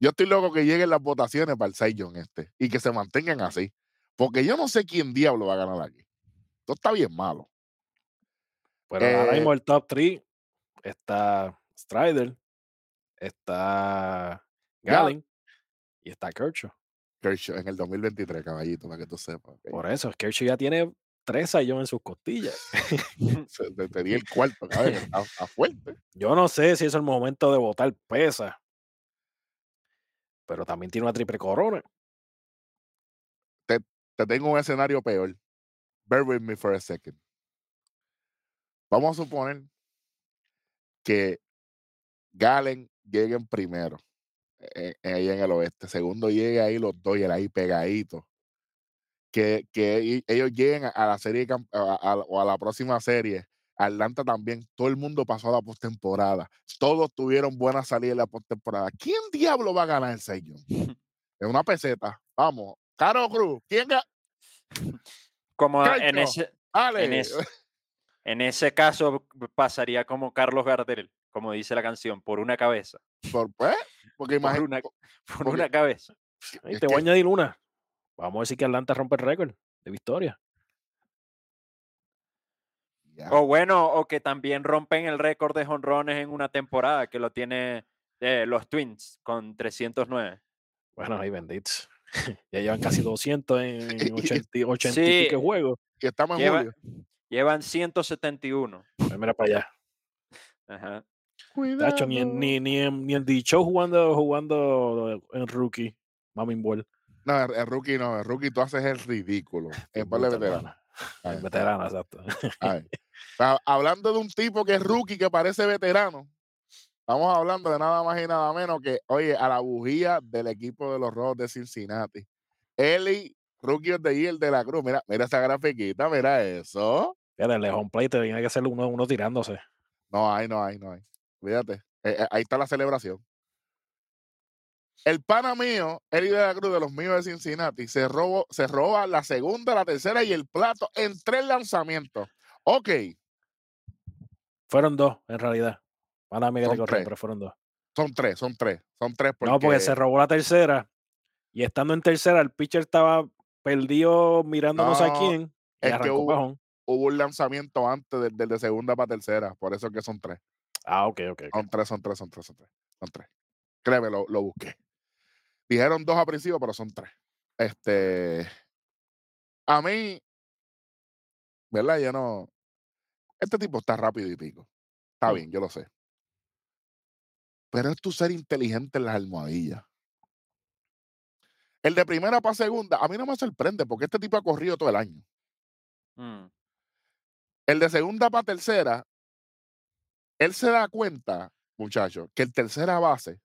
Yo estoy loco que lleguen las votaciones para el Young este y que se mantengan así. Porque yo no sé quién diablo va a ganar aquí. Esto está bien malo. Pero ahora eh, mismo el top 3 está Strider, está Gal- Galen y está Kershaw. Kershaw en el 2023, caballito, para que tú sepas. Por eso, Kershaw ya tiene tres sayón en sus costillas. Te, te di el cuarto, está, está fuerte. Yo no sé si es el momento de votar pesa, pero también tiene una triple corona. Te tengo un escenario peor. Bear with me for a second. Vamos a suponer que Galen lleguen primero, eh, eh, ahí en el oeste. Segundo llegue ahí los dos y el ahí pegadito. Que, ellos lleguen a- la serie a- a- o a la próxima serie. Atlanta también, todo el mundo pasó a la postemporada. Todos tuvieron buena salida en la postemporada. ¿Quién diablo va a ganar el sello? Es una peseta. Vamos. Caro Cruz, ¿quién gana? Como en ese, en, ese, en ese caso pasaría como Carlos Gardel, como dice la canción, por una cabeza. Por, pues, porque Por imagínate. una, por porque- una cabeza. Te voy a añadir una. Vamos a decir que Atlanta rompe el récord de victoria. O bueno, o que también rompen el récord de jonrones en una temporada, que lo tiene eh, los Twins con 309. Bueno, ahí benditos. ya llevan casi 200 en Y- 80, y 80 y Sí. pico juegos. Y estamos en Lleva- julio. Llevan 171. Pues mira para allá. Ajá. Tacho, ni, ni, ni, en, ni en The Show jugando, jugando en rookie. Mami Ball. No, el, rookie no, el rookie tú haces el ridículo. En par de veteranos. Ay, El veterano, exacto. hablando de un tipo que es rookie, que parece veterano, estamos hablando de nada más y nada menos que, oye, a la bujía del equipo de los Rojos de Cincinnati. Eli, rookie the year de la Cruz. Mira, mira esa grafiquita, mira eso. Fíjate, el de home plate tiene que ser uno, uno tirándose. No hay, no hay, no hay. Fíjate, eh, eh, ahí está la celebración. El pana mío, Eli de la Cruz, de los míos de Cincinnati, se, robó, se roba la segunda, la tercera y el plato en tres lanzamientos. Ok, Fueron dos, en realidad. Te corrió, tres. pero fueron dos. Son tres, son tres, son tres porque, No, porque se robó la tercera. Y estando en tercera, el pitcher estaba perdido mirando no, sé a quién. Es que hubo- hubo un lanzamiento antes del, de segunda para tercera, por eso es que son tres. Ah, ok, ok. Son tres, son tres, son tres, son tres. Son tres. Créeme, lo, lo busqué. Dijeron dos a principio, pero son tres. Este. A mí. ¿Verdad? Yo no. Este tipo está rápido y pico. Está bien, yo lo sé. Pero es tu ser inteligente en las almohadillas. El de primera para segunda, a mí no me sorprende porque este tipo ha corrido todo el año. Mm. El de segunda para tercera, él se da cuenta, muchachos, que el tercera base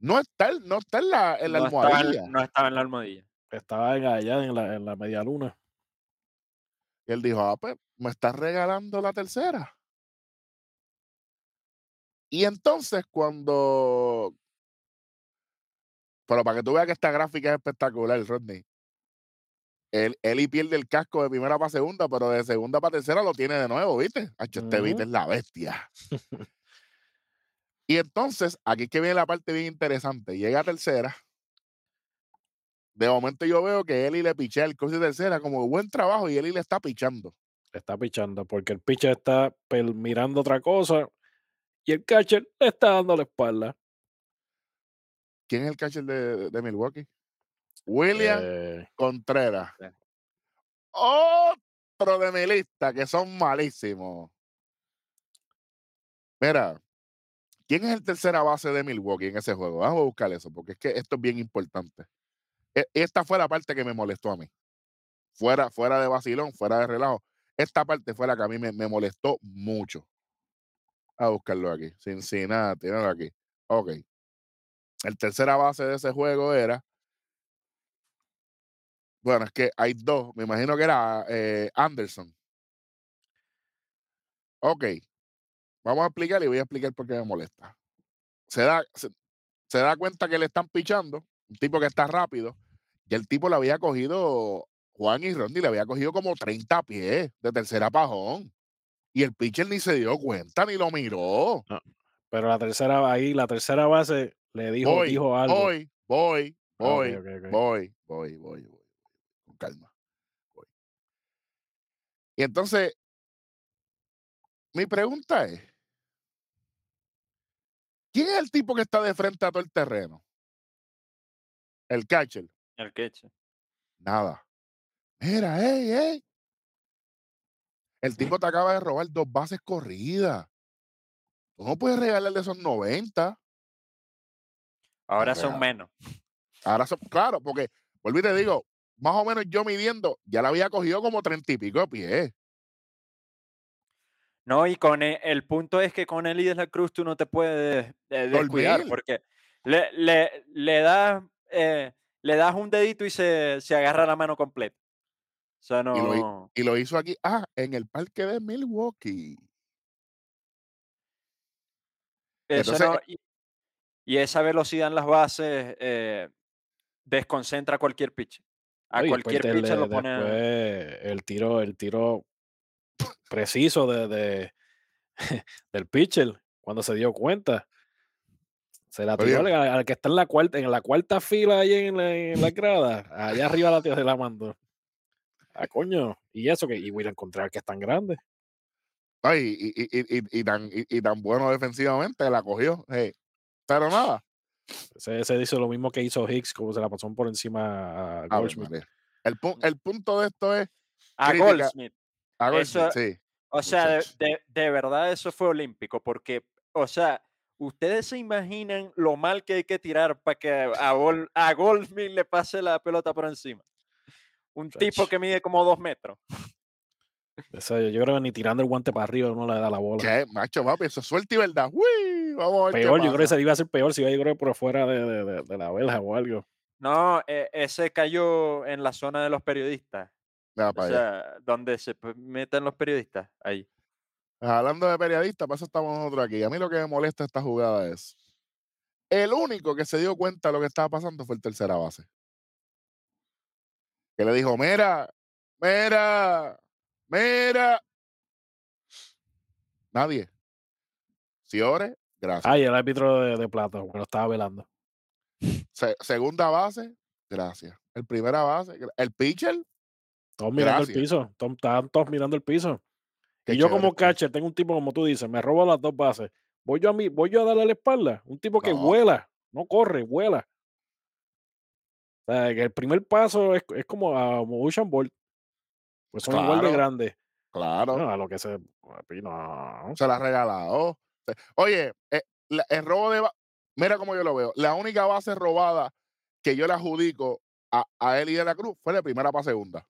no está, no está en la, en la no, estaba almohadilla. en, no estaba en la almohadilla. Estaba en- allá en la, en la media luna. Y él dijo, ah, pues, me estás regalando la tercera. Y entonces cuando... Pero para que tú veas que esta gráfica es espectacular, Rodney. Él, él y pierde el casco de primera para segunda, pero de segunda para tercera lo tiene de nuevo, ¿viste? Hacho, este Vite Ujú. es la bestia. y entonces, aquí es que viene la parte bien interesante. Llega a tercera. De momento yo veo que Eli le pichea el coche de tercera como buen trabajo y Eli le está pichando. Está pichando porque el pitcher está mirando otra cosa y el catcher le está dando la espalda. ¿Quién es el catcher de, de Milwaukee? William Eh, Contreras. Sí. Otro de mi lista que son malísimos. Mira, ¿quién es el tercera base de Milwaukee en ese juego? Vamos a buscar eso, porque es que esto es bien importante. E- Esta fue la parte que me molestó a mí. Fuera, fuera de vacilón, fuera de relajo. Esta parte fue la que a mí me, molestó mucho. A buscarlo aquí. Cincinnati, míralo aquí. Ok. El tercera base de ese juego era. Bueno, es que hay dos. Me imagino que era eh, Anderson. Ok. Vamos a explicar y voy a explicar por qué me molesta. Se da, se, se da cuenta que le están pichando. Un tipo que está rápido. Y el tipo le había cogido. Juan y Rondi le había cogido como 30 pies de tercera pajón. Y el pitcher ni se dio cuenta ni lo miró. pero la tercera ahí, la tercera base le dijo, voy, dijo algo. voy, voy, Ah, voy, voy, voy, voy, voy. Con calma. Voy. Y entonces, mi pregunta es, ¿quién es el tipo que está de frente a todo el terreno? El catcher. El catcher. Nada. Mira, hey, hey. El tipo te acaba de robar dos bases corridas. Tú no puedes regalarle esos 90. Ahora son menos. Ahora, son- claro, porque, vuelvo y te digo, más o menos yo midiendo, ya la había cogido como 30 y pico de pies. No, y con e- el, punto es que con Eli de la Cruz tú no te puedes eh, descuidar porque le, le, le das eh, le das un dedito y se, se agarra la mano completa. O sea, no. Y lo hizo aquí, ah, en el parque de Milwaukee. Eso Entonces, no- y, y esa velocidad en las bases eh, desconcentra a cualquier pitch. A cualquier le- lo pone. el tiro, el tiro preciso de, de- del pitcher cuando se dio cuenta. Se la tiró al, al que está en la cuarta, en la cuarta fila ahí en la, en la grada. Allá arriba la tía se la mandó. Ah, coño. Y eso que, y voy a encontrar que es tan grande. Ay, y, y- y- tan, y, tan bueno defensivamente la cogió. hey. Pero nada. Ese hizo lo mismo que hizo Hicks, como se la pasó por encima a Goldschmidt. El, pu- el punto de esto es. A crítica- Goldsmith. Eso- sí. O sea, de, de- de verdad eso fue olímpico, porque, o sea, ustedes se imaginan lo mal que hay que tirar para que a, Gol- a Goldsmith le pase la pelota por encima. Un tipo que mide como dos metros. Ese, yo creo que ni tirando el guante para arriba uno le da la bola. ¿Qué, macho, papi? Eso es suerte y verdad. Uy, vamos a ver qué Peor, yo creo que se iba a ser peor si iba yo creo por fuera de, de- de- de la verja o algo. No, e- ese cayó en la zona de los periodistas. O allá. sea, donde se meten los periodistas. Ahí. Hablando de periodistas, para eso estamos nosotros aquí. A mí lo que me molesta esta jugada es. El único que se dio cuenta de lo que estaba pasando fue el tercera base. Que le dijo: Mira, mira, mira. Nadie. Ciore, Gracias. Ay, el árbitro de, de plata, porque lo estaba velando. Se- segunda base, gracias. El primera base, el pitcher, Todos mirando Gracias. el piso. todos- Estaban todos mirando el piso. qué y yo chévere como catcher tengo un tipo como tú dices, me robo las dos bases. Voy yo a mí, voy yo a darle la espalda. Un tipo que No. vuela, no corre, vuela. O sea, que el primer paso es, es como a Motion Bolt. Pues son igual de Claro. grandes. Claro. No, a lo que se. no. se la ha regalado. Oye, eh, la- el robo de. Mira cómo yo lo veo. La única base robada que yo le adjudico a, a él y de la Cruz fue de primera para segunda.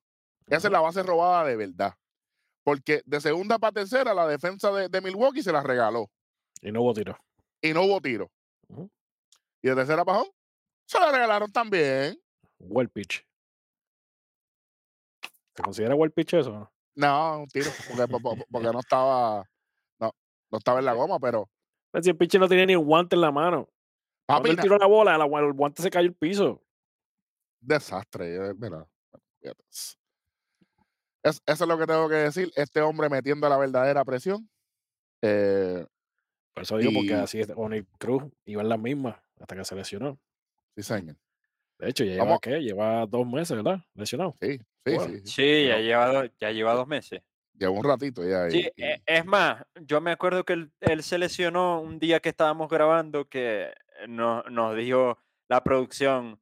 Esa es la base robada de verdad. Porque de segunda para tercera, la defensa de, de Milwaukee se la regaló Y no hubo tiro. y no hubo tiro. Y de tercera para home, se la regalaron también. Well pitch. ¿Se considera well pitch eso? no? No, un tiro, porque, po- po- porque no estaba. No, no estaba en la goma, pero. Pues si el pitch no tenía ni un guante en la mano. Cuando Papi, él tiró la bola, la- el guante se cayó al piso. desastre. eh, Mira, fíjate. Es- eso es lo que tengo que decir. Este hombre metiendo la verdadera presión. Eh, Por eso digo, porque Y- así es. O'Neal Cruz iba en la misma hasta que se lesionó. sí, señor. De hecho, ya lleva, ¿qué? Lleva dos meses, ¿verdad? Lesionado. Sí, sí, Bueno. sí. sí. Sí, ya lleva, ya lleva dos meses. Lleva un ratito ya. y- Sí, y- e- es más, yo me acuerdo que él, él se lesionó un día que estábamos grabando que nos, nos dijo la producción,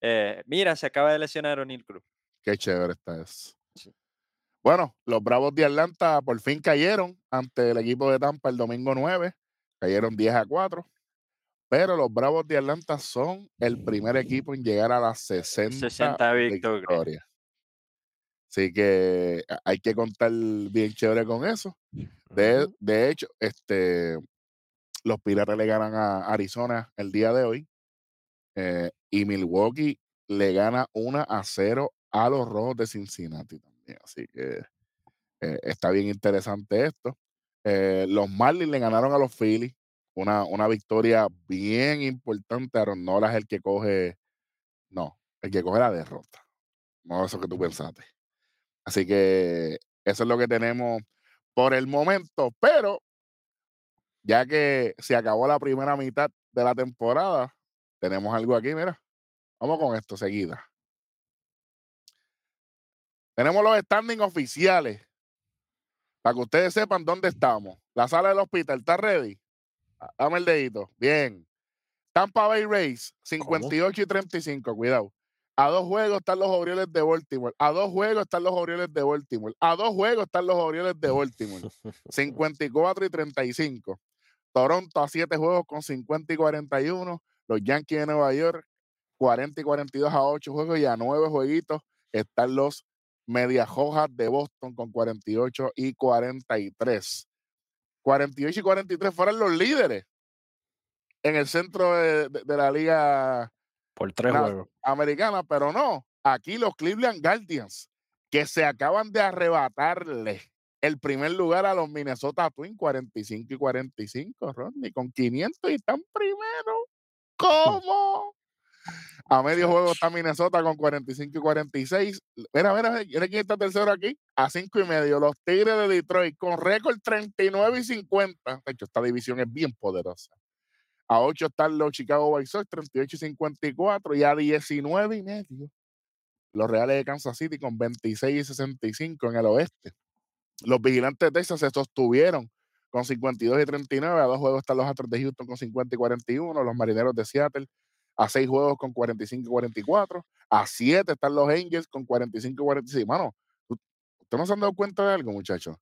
eh, mira, se acaba de lesionar O'Neal Cruz. Qué chévere está eso. Sí. Bueno, los Bravos de Atlanta por fin cayeron ante el equipo de Tampa el domingo 9. Cayeron 10 a 4. Pero los Bravos de Atlanta son el primer equipo en llegar a las 60, 60 victorias. victorias. Así que hay que contar bien chévere con eso. De, de hecho, este, los Piratas le ganan a Arizona el día de hoy. eh, y Milwaukee le gana 1 a 0 a los Rojos de Cincinnati también. Así que eh, está bien interesante esto. Eh, los Marlins le ganaron a los Phillies. Una, una victoria bien importante. Aaron Nola es el que coge. No, el que coge la derrota. No eso que tú pensaste. Así que eso es lo que tenemos por el momento. Pero ya que se acabó la primera mitad de la temporada, tenemos algo aquí, mira. Vamos con esto seguida. Tenemos los standings oficiales. Para que ustedes sepan dónde estamos. La sala del hospital está ready. Ah, Dame el dedito. Bien. Tampa Bay Rays, 58 y 35. Cuidado. A dos juegos están los Orioles de Baltimore. A dos juegos están los Orioles de Baltimore. A dos juegos están los Orioles de Baltimore. 54 y 35. Toronto a 7 juegos con 50 y 41. Los Yankees de Nueva York 40 y 42 a 8 juegos y a 9 jueguitos están los Medias Rojas de Boston con 48 y 43. 48 y 43 fueron los líderes en el centro de, de- de la liga Por tres Na- juegos. americana, pero no. Aquí los Cleveland Guardians, que se acaban de arrebatarle el primer lugar a los Minnesota Twins, 45 y 45, Rodney, con 500 y están primero. ¿Cómo? A medio juego está Minnesota con 45 y 46. Mira, mira, mira quién está tercero aquí. A 5 y medio, los Tigres de Detroit con récord 39 y 50. De hecho, esta división es bien poderosa. A 8 están los Chicago White Sox, 38 y 54. Y a 19 y medio, los Reales de Kansas City con 26 y 65 en el oeste. Los Vigilantes de Texas se sostuvieron con 52 y 39. A dos juegos están los Astros de Houston con 50 y 41. Los Marineros de Seattle a seis juegos con 45 y 44. A siete están los Angels con 45 y 46. Mano, ¿u- ¿ustedes no se han dado cuenta de algo, muchachos?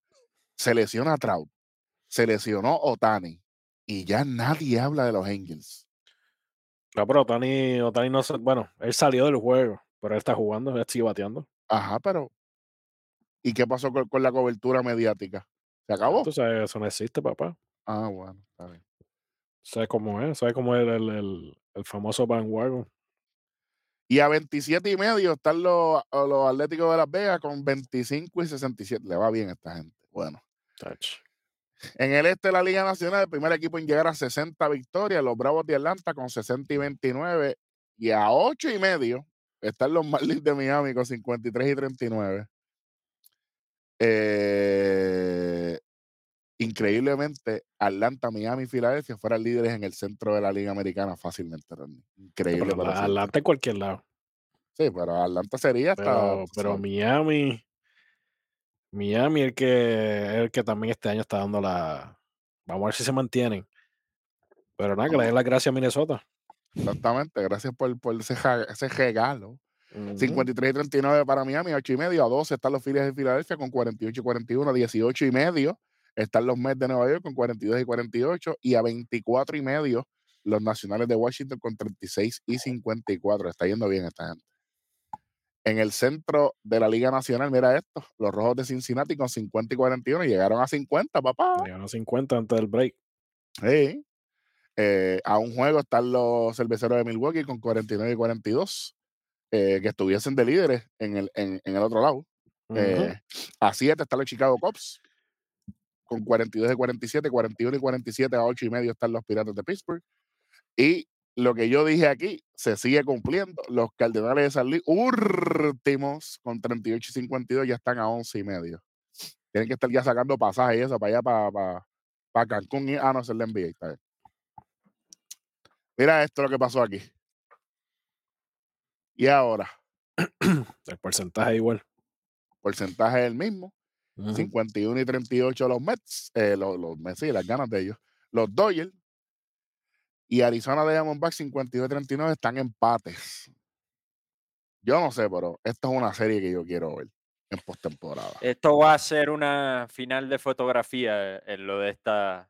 Se lesiona Trout, se lesionó Otani y ya nadie habla de los Angels. No, pero Otani, Otani no Bueno, él salió del juego, pero él está jugando, él sigue bateando. Ajá, pero ¿y qué pasó con, con la cobertura mediática? ¿Se acabó? Tú sabes, eso no existe, papá. Ah, bueno, está bien. ¿Sabes cómo es? ¿Sabes cómo es el, el, el- el famoso bandwagon? Y a 27 y medio están los, los Atléticos de Las Vegas con 25 y 67. Le va bien a esta gente. Bueno. Tach. En el este de la Liga Nacional, el primer equipo en llegar a 60 victorias, los Bravos de Atlanta con 60 y 29. Y a 8 y medio están los Marlins de Miami con 53 y 39. Eh, increíblemente, Atlanta, Miami y Filadelfia fueran líderes en el centro de la Liga Americana fácilmente, Randy. Increíble. Pero. Atlanta en cualquier lado. Sí, pero Atlanta sería hasta. Pero, pero sabes. Miami. Miami el que el que también este año está dando la. Vamos a ver si se mantienen. Pero nada, que le den las gracias a Minnesota. Exactamente, gracias por, por ese, ese regalo. Ujú. 53 y 39 para Miami, 8 y medio. A 12 están los Phillies de Filadelfia con 48 y 41. A 18 y medio están los Mets de Nueva York con 42 y 48. Y a 24 y medio los Nacionales de Washington con 36 y 54. Está yendo bien esta gente. En el centro de la Liga Nacional, mira esto: los Rojos de Cincinnati con 50 y 41 llegaron a 50, papá. Llegaron a 50 antes del break. Sí. Eh, a un juego están los cerveceros de Milwaukee con 49 y 42, eh, que estuviesen de líderes en el, en, en el otro lado. Eh, a 7 están los Chicago Cubs con 42 y 47, 41 y 47 a 8 y medio están los Piratas de Pittsburgh. Y lo que yo dije aquí se sigue cumpliendo. Los Cardenales de San Luis, últimos con 38 y 52, ya están a 11 y medio. Tienen que estar ya sacando pasajes y eso para allá, para, para, para Cancún. Y, ah, no, es el NBA. Está bien. Mira esto lo que pasó aquí. Y ahora, El porcentaje igual. porcentaje es el mismo. Ujú. 51 y 38 los Mets, eh, los, los Mets, sí, las ganas de ellos. Los Dodgers y Arizona Diamondbacks 52 y 39 están empates. Yo no sé, pero esta es una serie que yo quiero ver en postemporada. Esto va a ser una final de fotografía eh, en lo de esta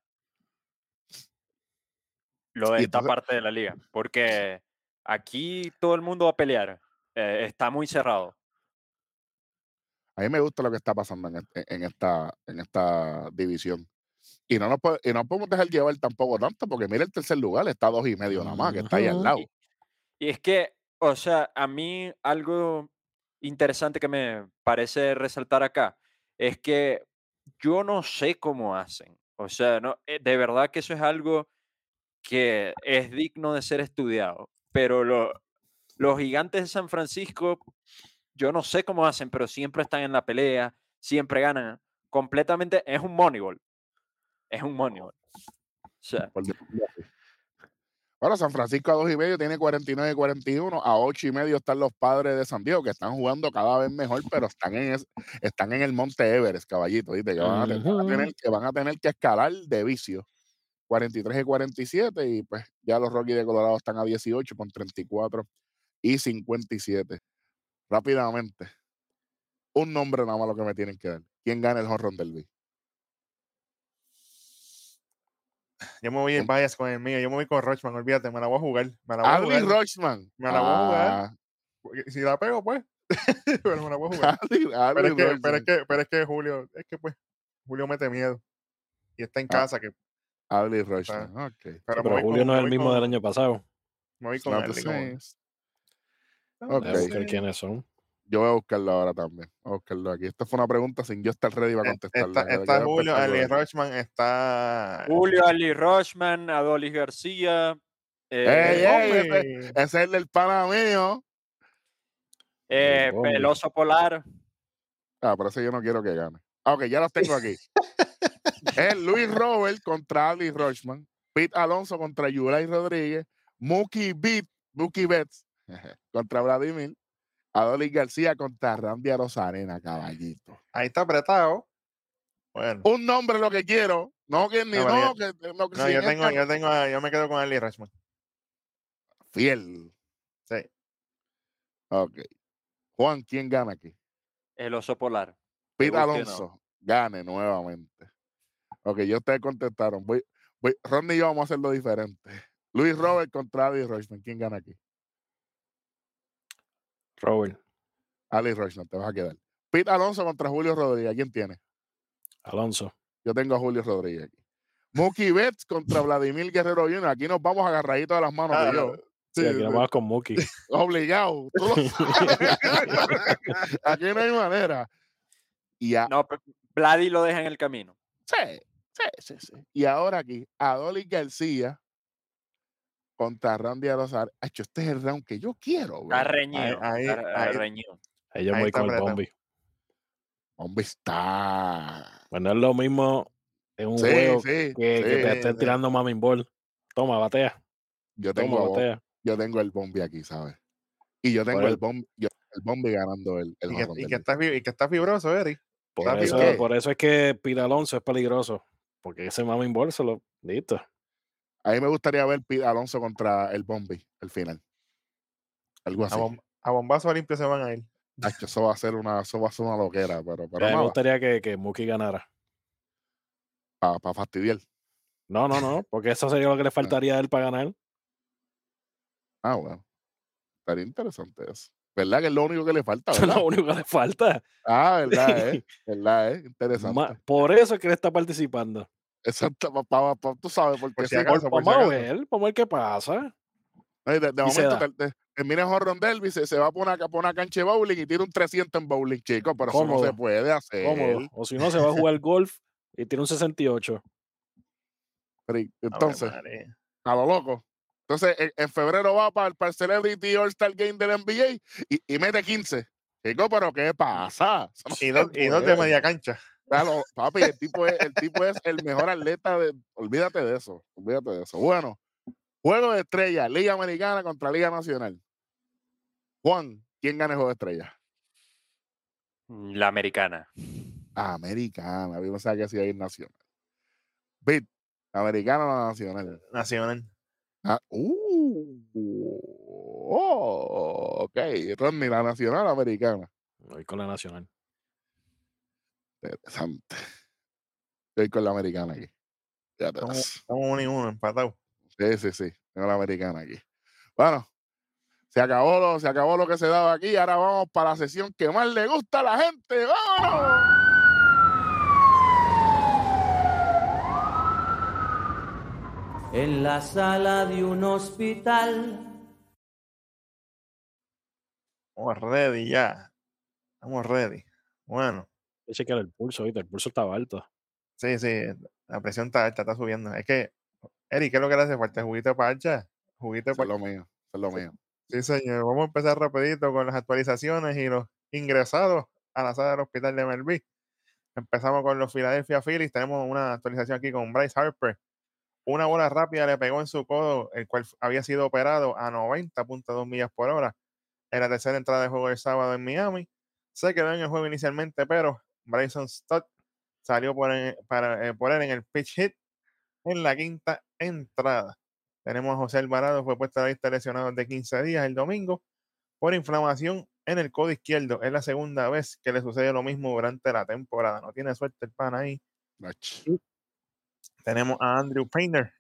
lo de esta entonces- parte de la liga, porque aquí todo el mundo va a pelear. eh, está muy cerrado. A mí me gusta lo que está pasando en, en esta, en esta división. Y no, nos puede- y no podemos dejar llevar tampoco tanto, porque mira el tercer lugar, está a dos y medio nada más, que está ahí al lado. Y es que, o sea, a mí algo interesante que me parece resaltar acá es que yo no sé cómo hacen. O sea, no, eh, de verdad que eso es algo que es digno de ser estudiado. Pero lo- los gigantes de San Francisco, yo no sé cómo hacen, pero siempre están en la pelea, siempre ganan. Completamente, es un moneyball. Es un moneyball. O sea. Bueno, San Francisco a dos y medio tiene 49 y 41. A ocho y medio están los padres de San Diego, que están jugando cada vez mejor, pero están en, es- están en el Monte Everest, caballito, ¿viste? Que van, a tener, van a tener- que van a tener que escalar de vicio. 43 y 47, y pues ya los Rockies de Colorado están a 18 con 34 y 57. Rápidamente, un nombre nada más lo que me tienen que dar. ¿Quién gana el Horror Derby? Yo me voy en bias con el mío. Yo me voy con Rochman, olvídate, me la voy a jugar. Me la voy a Adley jugar. Rochman. Me la voy a jugar. Ah, Si la pego, pues. pero me la voy a jugar. Adley- Pero Adley es, que, pero, Rochman. es que, pero es que Julio, es que pues, Julio mete miedo. Y está en Ah, casa, que, Adley Rochman. pero, Pero Julio con- no es el mismo del año pasado. Me voy con Adley, como- same. No, Ok. Voy a buscar quiénes son. Yo voy a buscarlo ahora también. Voy a buscarlo aquí. Esto fue una pregunta sin yo estar ready para Eh, contestarla. Está, Julio, Ali. Rochman, está. Julio Ali Rochman, Adolis García, ¡Ey, eh, ey! ¡Hombre! Ese, ese es el del pana mío. eh, hombre. el oso polar. Ah, por eso yo no quiero que gane. Ah, ok, ya los tengo aquí. es Luis Robert contra Ali Rochman. Pete Alonso contra Yulai Rodríguez. Mookie Beat, Mookie Betts contra Vladimir. Adolis García contra Randy Rosarena, caballito. Ahí está apretado. Bueno. Un nombre lo que quiero. No que ni No, no, que, no, que No, yo en tengo, yo tengo, yo me quedo con Ali Rochman. Fiel. Sí. Ok. Juan, ¿quién gana aquí? El oso polar. Pete. Alonso gane nuevamente. Ok, ya ustedes contestaron. Voy, voy, Ronnie y yo vamos a hacerlo diferente. Luis Robert contra Ali Rochman. ¿Quién gana aquí? Robert, Ali Rochman, te vas a quedar. Pete Alonso contra Julio Rodríguez. ¿Quién tiene? Alonso. Yo tengo a Julio Rodríguez aquí. Mookie Betts contra Vladimir Guerrero Jr. Aquí nos vamos agarraditos de las manos Ah, yo. Sí, aquí nos vamos con Mookie. Obligado. aquí no hay manera. Y a, No, pero Vladi lo deja en el camino. Sí, sí, sí, sí. Y ahora aquí, Adolis García contra Randy Arozar. Hecho, este es el round que yo quiero, Está bro. reñido. ahí- está ahí- reñido. Ahí yo voy está con el. Bombi. Hombre, está. Pues no es lo mismo en un Sí, juego sí, que, que te estén sí. tirando mamin ball. Toma, batea. Yo Toma, tengo, batea. yo tengo el bombi aquí, ¿sabes? Y yo tengo Por el el- bombi, yo tengo el bombi ganando el, el Y que, y que está, y que está fibroso, Eric. Por ¿Sabes eso, por eso es que Pete Alonso es peligroso. Porque ese mamin ball se lo. Listo. A mí me gustaría ver Pete Alonso contra el bombi, al final. Algo A, así. bom- a bombazo limpio se van a ir. Hacho, eso va a ser una, eso va a ser una loquera, pero, a mí me gustaría que, que Mookie ganara. para fastidiar. No, no, no. Porque eso sería lo que le faltaría a él para ganar. Ah, bueno. Estaría interesante eso. ¿Verdad? Que es lo único que le falta, ¿verdad? lo único que le falta. Ah, ¿verdad? Eh? ¿Verdad? Eh? Interesante. Ma- Por eso es que él está participando. Exacto, pa- pa- pa- tú sabes, porque Por si sí, acaso, por si Vamos a acaso. ver, vamos a ver qué pasa. de, de momento te- te- termina en Horron Derby, se, se va por una, por una cancha de bowling y tira un 300 en bowling, chico, pero eso no se Cómodo, puede hacer. Cómodo. O si no, se va a jugar golf y tiene un 68. Pero, entonces, María. a lo loco. Entonces, en, en febrero va para, el- para el Celebrity All-Star Game del NBA y, y mete 15. Chico, pero ¿qué pasa? No Y dos, y dos de media cancha. Claro, papi, el tipo, es, el tipo es el mejor atleta de. Olvídate de eso. Olvídate de eso. Bueno, juego de estrella, Liga Americana contra Liga Nacional. Juan, ¿quién gana el juego de estrella? La americana. Ah, Americana. Yo no sabía que si ir nacional. Bit, Americana o la Nacional. Nacional. Ah, uh, oh, ok. Rodney, la Nacional o Americana. Voy con la nacional. Interesante. Estoy con la Americana aquí. Fíjate Estamos, eso. estamos uno y uno, empatados. Sí, sí, sí. Tengo la americana aquí. Bueno, se acabó, lo, se acabó lo que se daba aquí. Ahora vamos para la sesión que más le gusta a la gente. ¡Vámonos! en la sala de un hospital. Estamos ready ya. Estamos ready. Bueno, que chequear el pulso, ¿viste? El pulso estaba alto. sí, sí. La presión está alta, está subiendo. Es que, Eric, ¿qué es lo que le hace falta? ¿Juguito de parcha? Juguito de Eso es parcha. lo mío. Es lo mío. Sí, señor. Vamos a empezar rapidito con las actualizaciones y los ingresados a la sala del hospital de MLB. Empezamos con los Philadelphia Phillies. Tenemos una actualización aquí con Bryce Harper. Una bola rápida le pegó en su codo, el cual había sido operado a 90.2 millas por hora en la tercera entrada de juego del sábado en Miami. Se quedó en el juego inicialmente, pero Bryson Stott salió por, para, eh, por él en el pitch hit en la quinta entrada. Tenemos a José Alvarado, fue puesto a la lista de lesionados de 15 días el domingo por inflamación en el codo izquierdo. Es la segunda vez que le sucede lo mismo durante la temporada. No tiene suerte el pan ahí. Tenemos a Andrew Painter.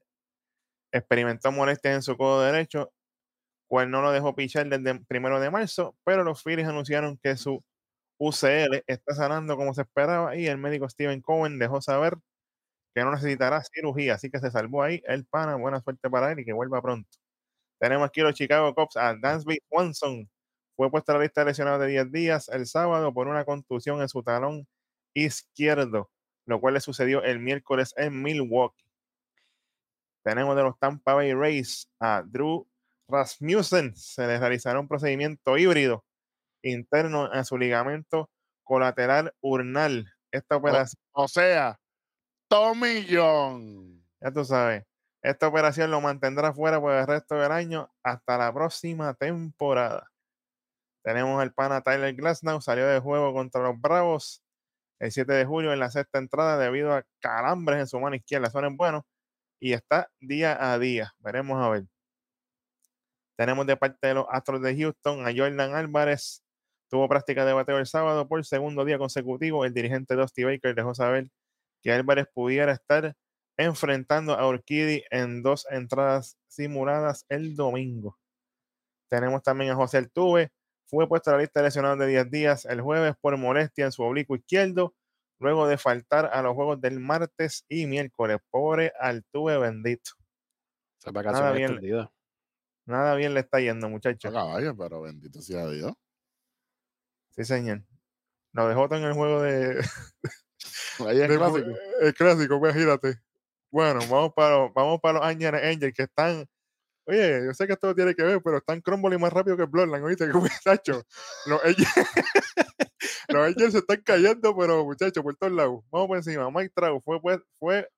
Experimentó molestias en su codo derecho, cual no lo dejó pichar desde el primero de marzo, pero los Phillies anunciaron que su UCL está sanando como se esperaba y el médico Steven Cohen dejó saber que no necesitará cirugía, así que se salvó ahí el pana. Buena suerte para él y que vuelva pronto. Tenemos aquí los Chicago Cubs a Dansby Swanson. Fue puesto a la lista de lesionados de 10 días el sábado por una contusión en su talón izquierdo, lo cual le sucedió el miércoles en Milwaukee. Tenemos de los Tampa Bay Rays a Drew Rasmussen. Se le realizará un procedimiento híbrido interno a su ligamento colateral urnal. Esta operación, O sea, Tommy John. ya tú sabes, esta operación lo mantendrá fuera por el resto del año hasta la próxima temporada. Tenemos al pana Tyler Glasnow, salió de juego contra los Bravos el 7 de julio en la sexta entrada debido a calambres en su mano izquierda. Suena bueno y está día a día. Veremos a ver. Tenemos de parte de los Astros de Houston a Jordan Álvarez. Tuvo práctica de bateo el sábado por segundo día consecutivo. El dirigente Dusty Baker dejó saber que Álvarez pudiera estar enfrentando a Urquidy en dos entradas simuladas el domingo. Tenemos también a José Altuve. Fue puesto a la lista de lesionados de 10 días el jueves por molestia en su oblicuo izquierdo, luego de faltar a los juegos del martes y miércoles. Pobre Altuve bendito. Vacación bien. Nada bien le está yendo, muchachos. Caballo, pero bendito sea Dios. Sí, señor. Lo dejó en el juego de, Ahí de- clásico. El clásico, pues gírate. Bueno, vamos para, los- vamos para los Ángeles Angels que están Oye, yo sé que esto tiene que ver, pero están Crumble más rápido que Bloodline, ¿oíste? Como, Muchachos, los Angels, los Angels se están cayendo, pero muchachos, por todos lados. Vamos por encima. Mike Trout fue, fue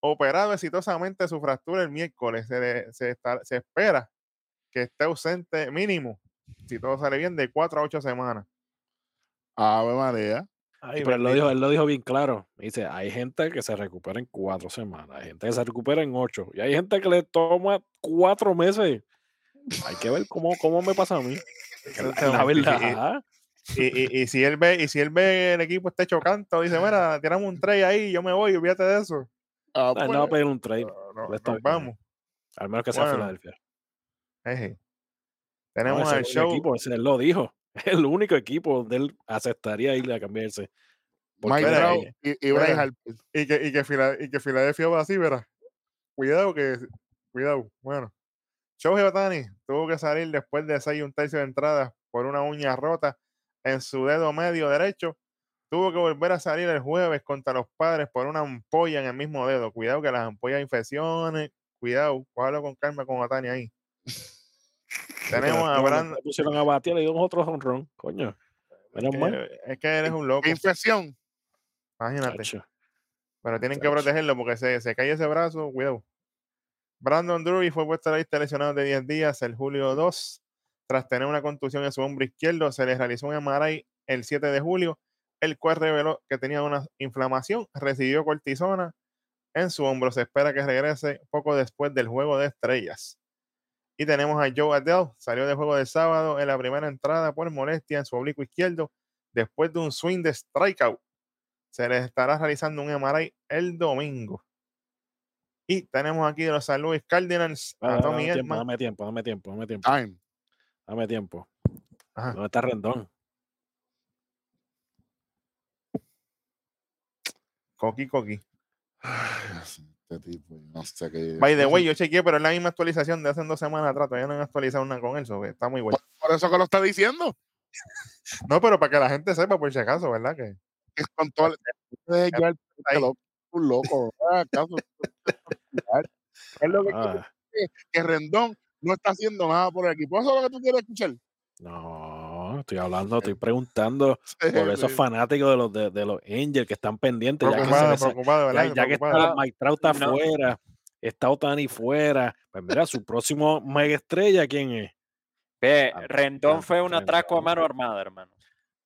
operado exitosamente su fractura el miércoles. Se, le- se, está- se espera que esté ausente mínimo, si todo sale bien, de 4 a 8 semanas. Ave María. Ay, pero él lo, dijo, él lo dijo bien claro. Dice, hay gente que se recupera en cuatro semanas, hay gente que se recupera en ocho, y hay gente que le toma cuatro meses. Hay que ver cómo, cómo me pasa a mí. La, verdad. Y, y, y si él ve, y si él ve el equipo está chocando, dice, mira, tiramos un trade ahí, yo me voy, olvídate de eso. Ah, él pues, no va a pedir un trade. No, no, vamos. Al menos que sea Bueno, Filadelfia. Eje. No, Tenemos el show. equipo, ese él lo dijo. Es el único equipo donde él aceptaría ir a cambiarse. Mike y, y. Y que, y que, Fila- y que Filadelfia va así, verás. Cuidado que. Cuidado. Bueno. Shohei Otani tuvo que salir después de 6 y un tercio de entrada por una uña rota en su dedo medio derecho. Tuvo que volver a salir el jueves contra los padres por una ampolla en el mismo dedo. Cuidado que las ampollas infecciones. Cuidado, cójalo con calma con Otani ahí. Tenemos a Brandon. Pusieron a batir, le dieron otro honrón. Coño. Menos mal. que- Es que eres un loco. Infección. Imagínate. Pero tienen que protegerlo porque se, se cae ese brazo, cuidado. Brandon Drury fue puesto a la lista de lesionados de 10 días el julio 2. Tras tener una contusión en su hombro izquierdo, se le realizó un MRI el 7 de julio, el cual reveló que tenía una inflamación, recibió cortisona en su hombro. Se espera que regrese poco después del juego de estrellas. Y tenemos a Joe Adele, salió del juego del sábado en la primera entrada por molestia en su oblicuo izquierdo después de un swing de strikeout se les estará realizando un MRI el domingo. Y tenemos aquí de los San Luis Cardinals Ah, a Tommy dame, tiempo, dame tiempo, dame tiempo, dame tiempo. Time. Dame tiempo. Ajá. ¿Dónde está Rendón? Coqui Coqui. Ay, Este tipo, no sé qué. By the way, yo chequeé, pero es la misma actualización de hace dos semanas atrás. Todavía no han actualizado una con él, so que está muy bueno. Por eso que lo está diciendo. No, pero para que la gente sepa, por si acaso, ¿verdad? Que Es con todo el. Un loco. ¿Acaso? Es lo que Ah, que Rendón no está haciendo nada por el equipo. Eso es lo que tú quieres escuchar. no, estoy hablando, estoy preguntando por esos fanáticos de los de, de los Angels que están pendientes. Ya que, preocupado, ya, ya que está. Mike Trout está No. fuera, está Otani fuera. Pues mira, su próximo mega estrella, ¿quién es? Ve, Ah, Rendón fue un atraco a mano armada, hermano.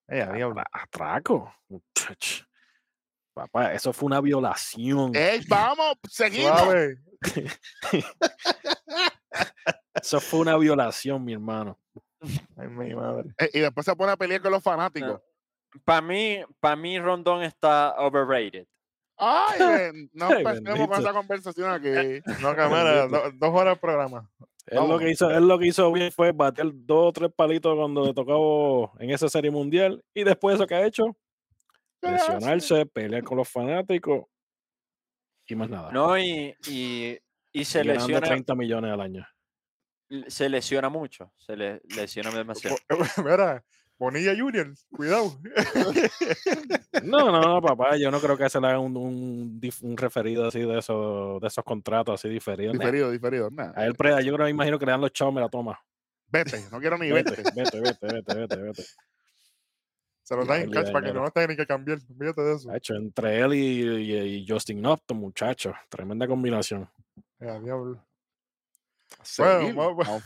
Eh, a diablo. Atra- Atraco. Papá, eso fue una violación. ¡Ey, vamos! ¡Seguimos! Eso fue una violación, mi hermano. Ay, mi madre. Eh, y después se pone a pelear con los fanáticos. Para mí, para mí Rondón está overrated. ¡Ay! no empecemos con esa conversación aquí. No, cámara, do- dos horas de programa. Él lo, que hizo, él lo que hizo bien fue bater dos o tres palitos cuando le tocó en esa serie mundial. Y después eso que ha hecho, lesionarse, pelear con los fanáticos y más nada. No, y, y, y se Y lesiona, 30 millones al año. Se lesiona mucho. Se le, lesiona demasiado. Mira, Bonilla Junior, cuidado. No, no, no, papá, yo no creo que se le haga un, un, referido así de esos, de esos contratos así diferidos. Nah, Diferido, diferido. Nah, A él, pre- yo creo, me imagino que le dan los chavos, me la toma. Vete, no quiero ni Vete, verte. vete, vete, vete, vete, vete. Se lo dan en da para que no tengan ni que cambiar. Fíjate de eso. Hacho, entre él y, y- y Justin Upton, muchacho, tremenda combinación. Eh, a diablo. A seguir,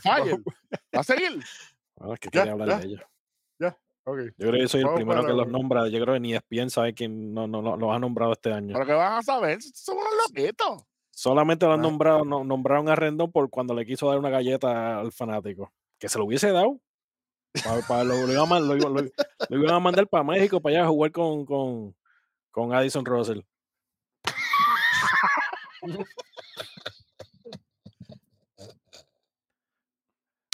fire. ¿Va a seguir? Bueno, es que quería hablar ya. de. Ok. Yo creo que soy el Vamos primero que para- los nombra. Yo creo que ni ESPN sabe quién no, no, no, los ha nombrado este año. Pero que van a saber, somos unos loquitos. Solamente lo han Ah. nombrado, no- nombraron a Rendón por cuando le quiso dar una galleta al fanático. Que se lo hubiese dado. Pa- pa- lo, lo iban a, lo- lo iban a mandar para México para allá a jugar con, con, con Addison Russell.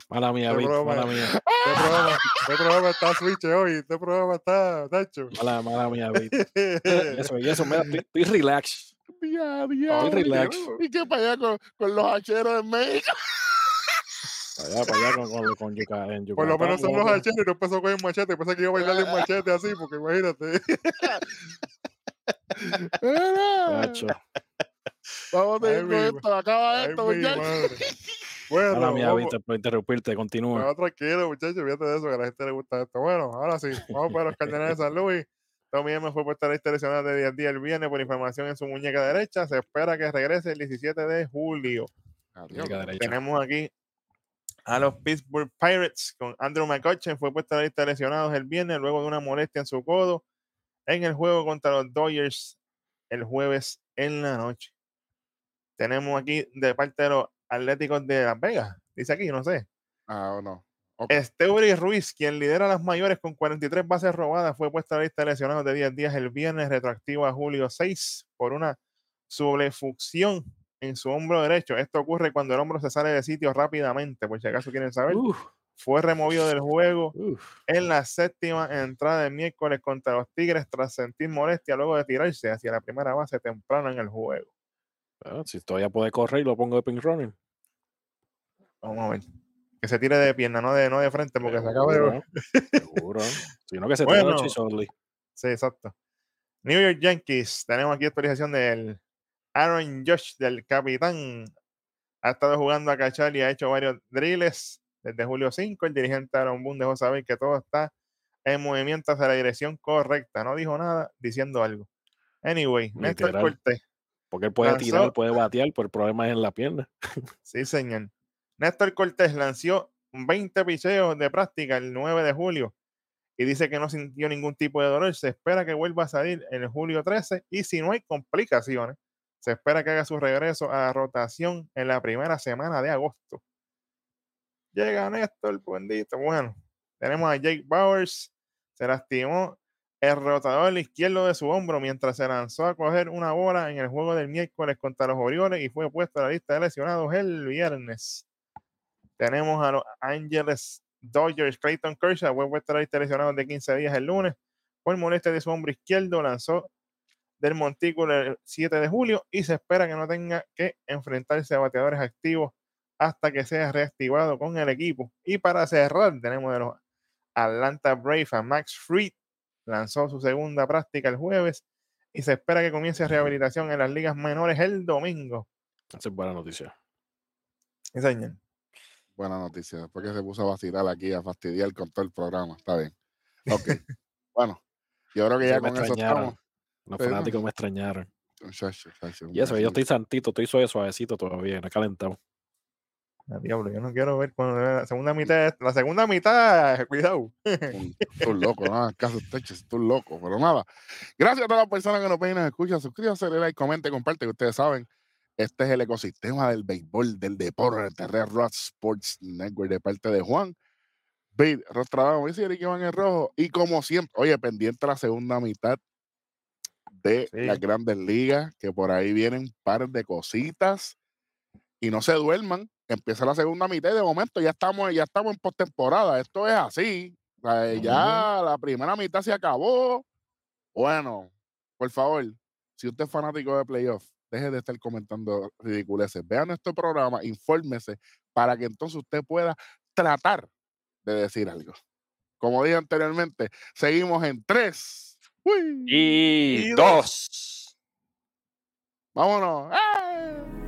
Mala mía, Qué Vic, mala mía. Este programa, este programa está switch hoy. Este programa está tacho. Mala, mala mía, Vic. Eso, y eso, mira, estoy, estoy relax. Ya, ya, Estoy relax. Y que para allá con, con los hacheros en México. Para allá, para allá con, con, con Yuca- en Por lo menos son los hacheros y no empezó con el machete. Pensé que iba a bailar el machete así, porque imagínate. Tacho. Vamos a ir con esto, acaba esto, muchachos. Bueno, Ahora mía, vamos- Víctor, por interrumpirte, continúa. No, tranquilo, muchachos, fíjate de eso, que a la gente le gusta esto. Bueno, ahora sí, vamos para los Cardenales de San Luis. Tommy M fue puesta a la lista lesionada de día a día el viernes por información en su muñeca derecha. Se espera que regrese el 17 de julio. Adiós. Tenemos aquí a los Pittsburgh Pirates con Andrew McCutcheon. Fue puesta a la lista de lesionados el viernes luego de una molestia en su codo en el juego contra los Dodgers el jueves en la noche. Tenemos aquí de parte de los Atléticos de Las Vegas. Dice aquí, no sé. Ah, no. Ok. Esteuri Ruiz, quien lidera las mayores con 43 bases robadas, fue puesta a la lista de lesionados de 10 días el viernes, retroactivo a julio 6, por una sobrefucción en su hombro derecho. Esto ocurre cuando el hombro se sale de sitio rápidamente, por si acaso quieren saber. Uf, Fue removido del juego uf. en la séptima entrada del miércoles contra los Tigres tras sentir molestia luego de tirarse hacia la primera base temprano en el juego. Ah, si todavía puede correr, lo pongo de pink running. Vamos a ver. Que se tire de pierna, no de, no de frente, porque se acaba de... Seguro. Sino que se tire Bueno. Sudley. Sí, exacto. New York Yankees. Tenemos aquí actualización del Aaron Josh, del capitán. Ha estado jugando a cachar y ha hecho varios drills desde julio 5. El dirigente Aaron Boone dejó saber que todo está en movimiento hacia la dirección correcta. No dijo nada diciendo algo. Anyway, Néstor Literal. Cortés. Porque él puede Lanzó- tirar, puede batear, pero el problema es en la pierna. Sí, señor. Néstor Cortés lanzó 20 picheos de práctica el 9 de julio y dice que no sintió ningún tipo de dolor. Se espera que vuelva a salir en el julio 13 y si no hay complicaciones, se espera que haga su regreso a la rotación en la primera semana de agosto. Llega Néstor, bendito. Bueno, tenemos a Jake Bowers. Se lastimó el rotador izquierdo de su hombro mientras se lanzó a coger una bola en el juego del miércoles contra los Orioles y fue puesto a la lista de lesionados el viernes. Tenemos a los Angeles Dodgers, Clayton Kershaw, fue puesto a la lista de lesionados de 15 días el lunes por molestia de su hombro izquierdo, lanzó del montículo el 7 de julio y se espera que no tenga que enfrentarse a bateadores activos hasta que sea reactivado con el equipo. Y para cerrar, tenemos de los Atlanta Braves a Max Fried, lanzó su segunda práctica el jueves y se espera que comience rehabilitación en las ligas menores el domingo. Esa es buena noticia. Sí. Buena noticia. Después que se puso a vacilar aquí, a fastidiar con todo el programa. Está bien. Ok. bueno, yo creo que Sí, ya me con eso extrañaron. estamos. Los Sí, fanáticos me extrañaron. Muchacho, muchacho, Y eso, yo estoy santito, estoy suave, suavecito todavía, no he calentado. A diablo, yo no quiero ver cuando la segunda mitad, la segunda mitad, cuidado. tú loco, no caso usted, tú loco, pero nada. Gracias a todas las personas que nos ven y nos escuchan. Suscríbanse, denle like, comente, comparte, que ustedes saben, este es el ecosistema del béisbol, del deporte, de Red Rod Sports Network, de parte de Juan. Bid, Rostradamo, dice Eric Iván el Rojo. Y como siempre, oye, pendiente la segunda mitad de Sí. las grandes ligas, que por ahí vienen un par de cositas. Y no se duerman, empieza la segunda mitad y de momento ya estamos, ya estamos en postemporada. Esto es así. Ya la primera mitad se acabó. Bueno, por favor, si usted es fanático de playoff, deje de estar comentando ridiculeces. Vea nuestro programa, infórmese para que entonces usted pueda tratar de decir algo. Como dije anteriormente, seguimos en tres. ¡Uy! Y Y dos. Vámonos. ¡Ah!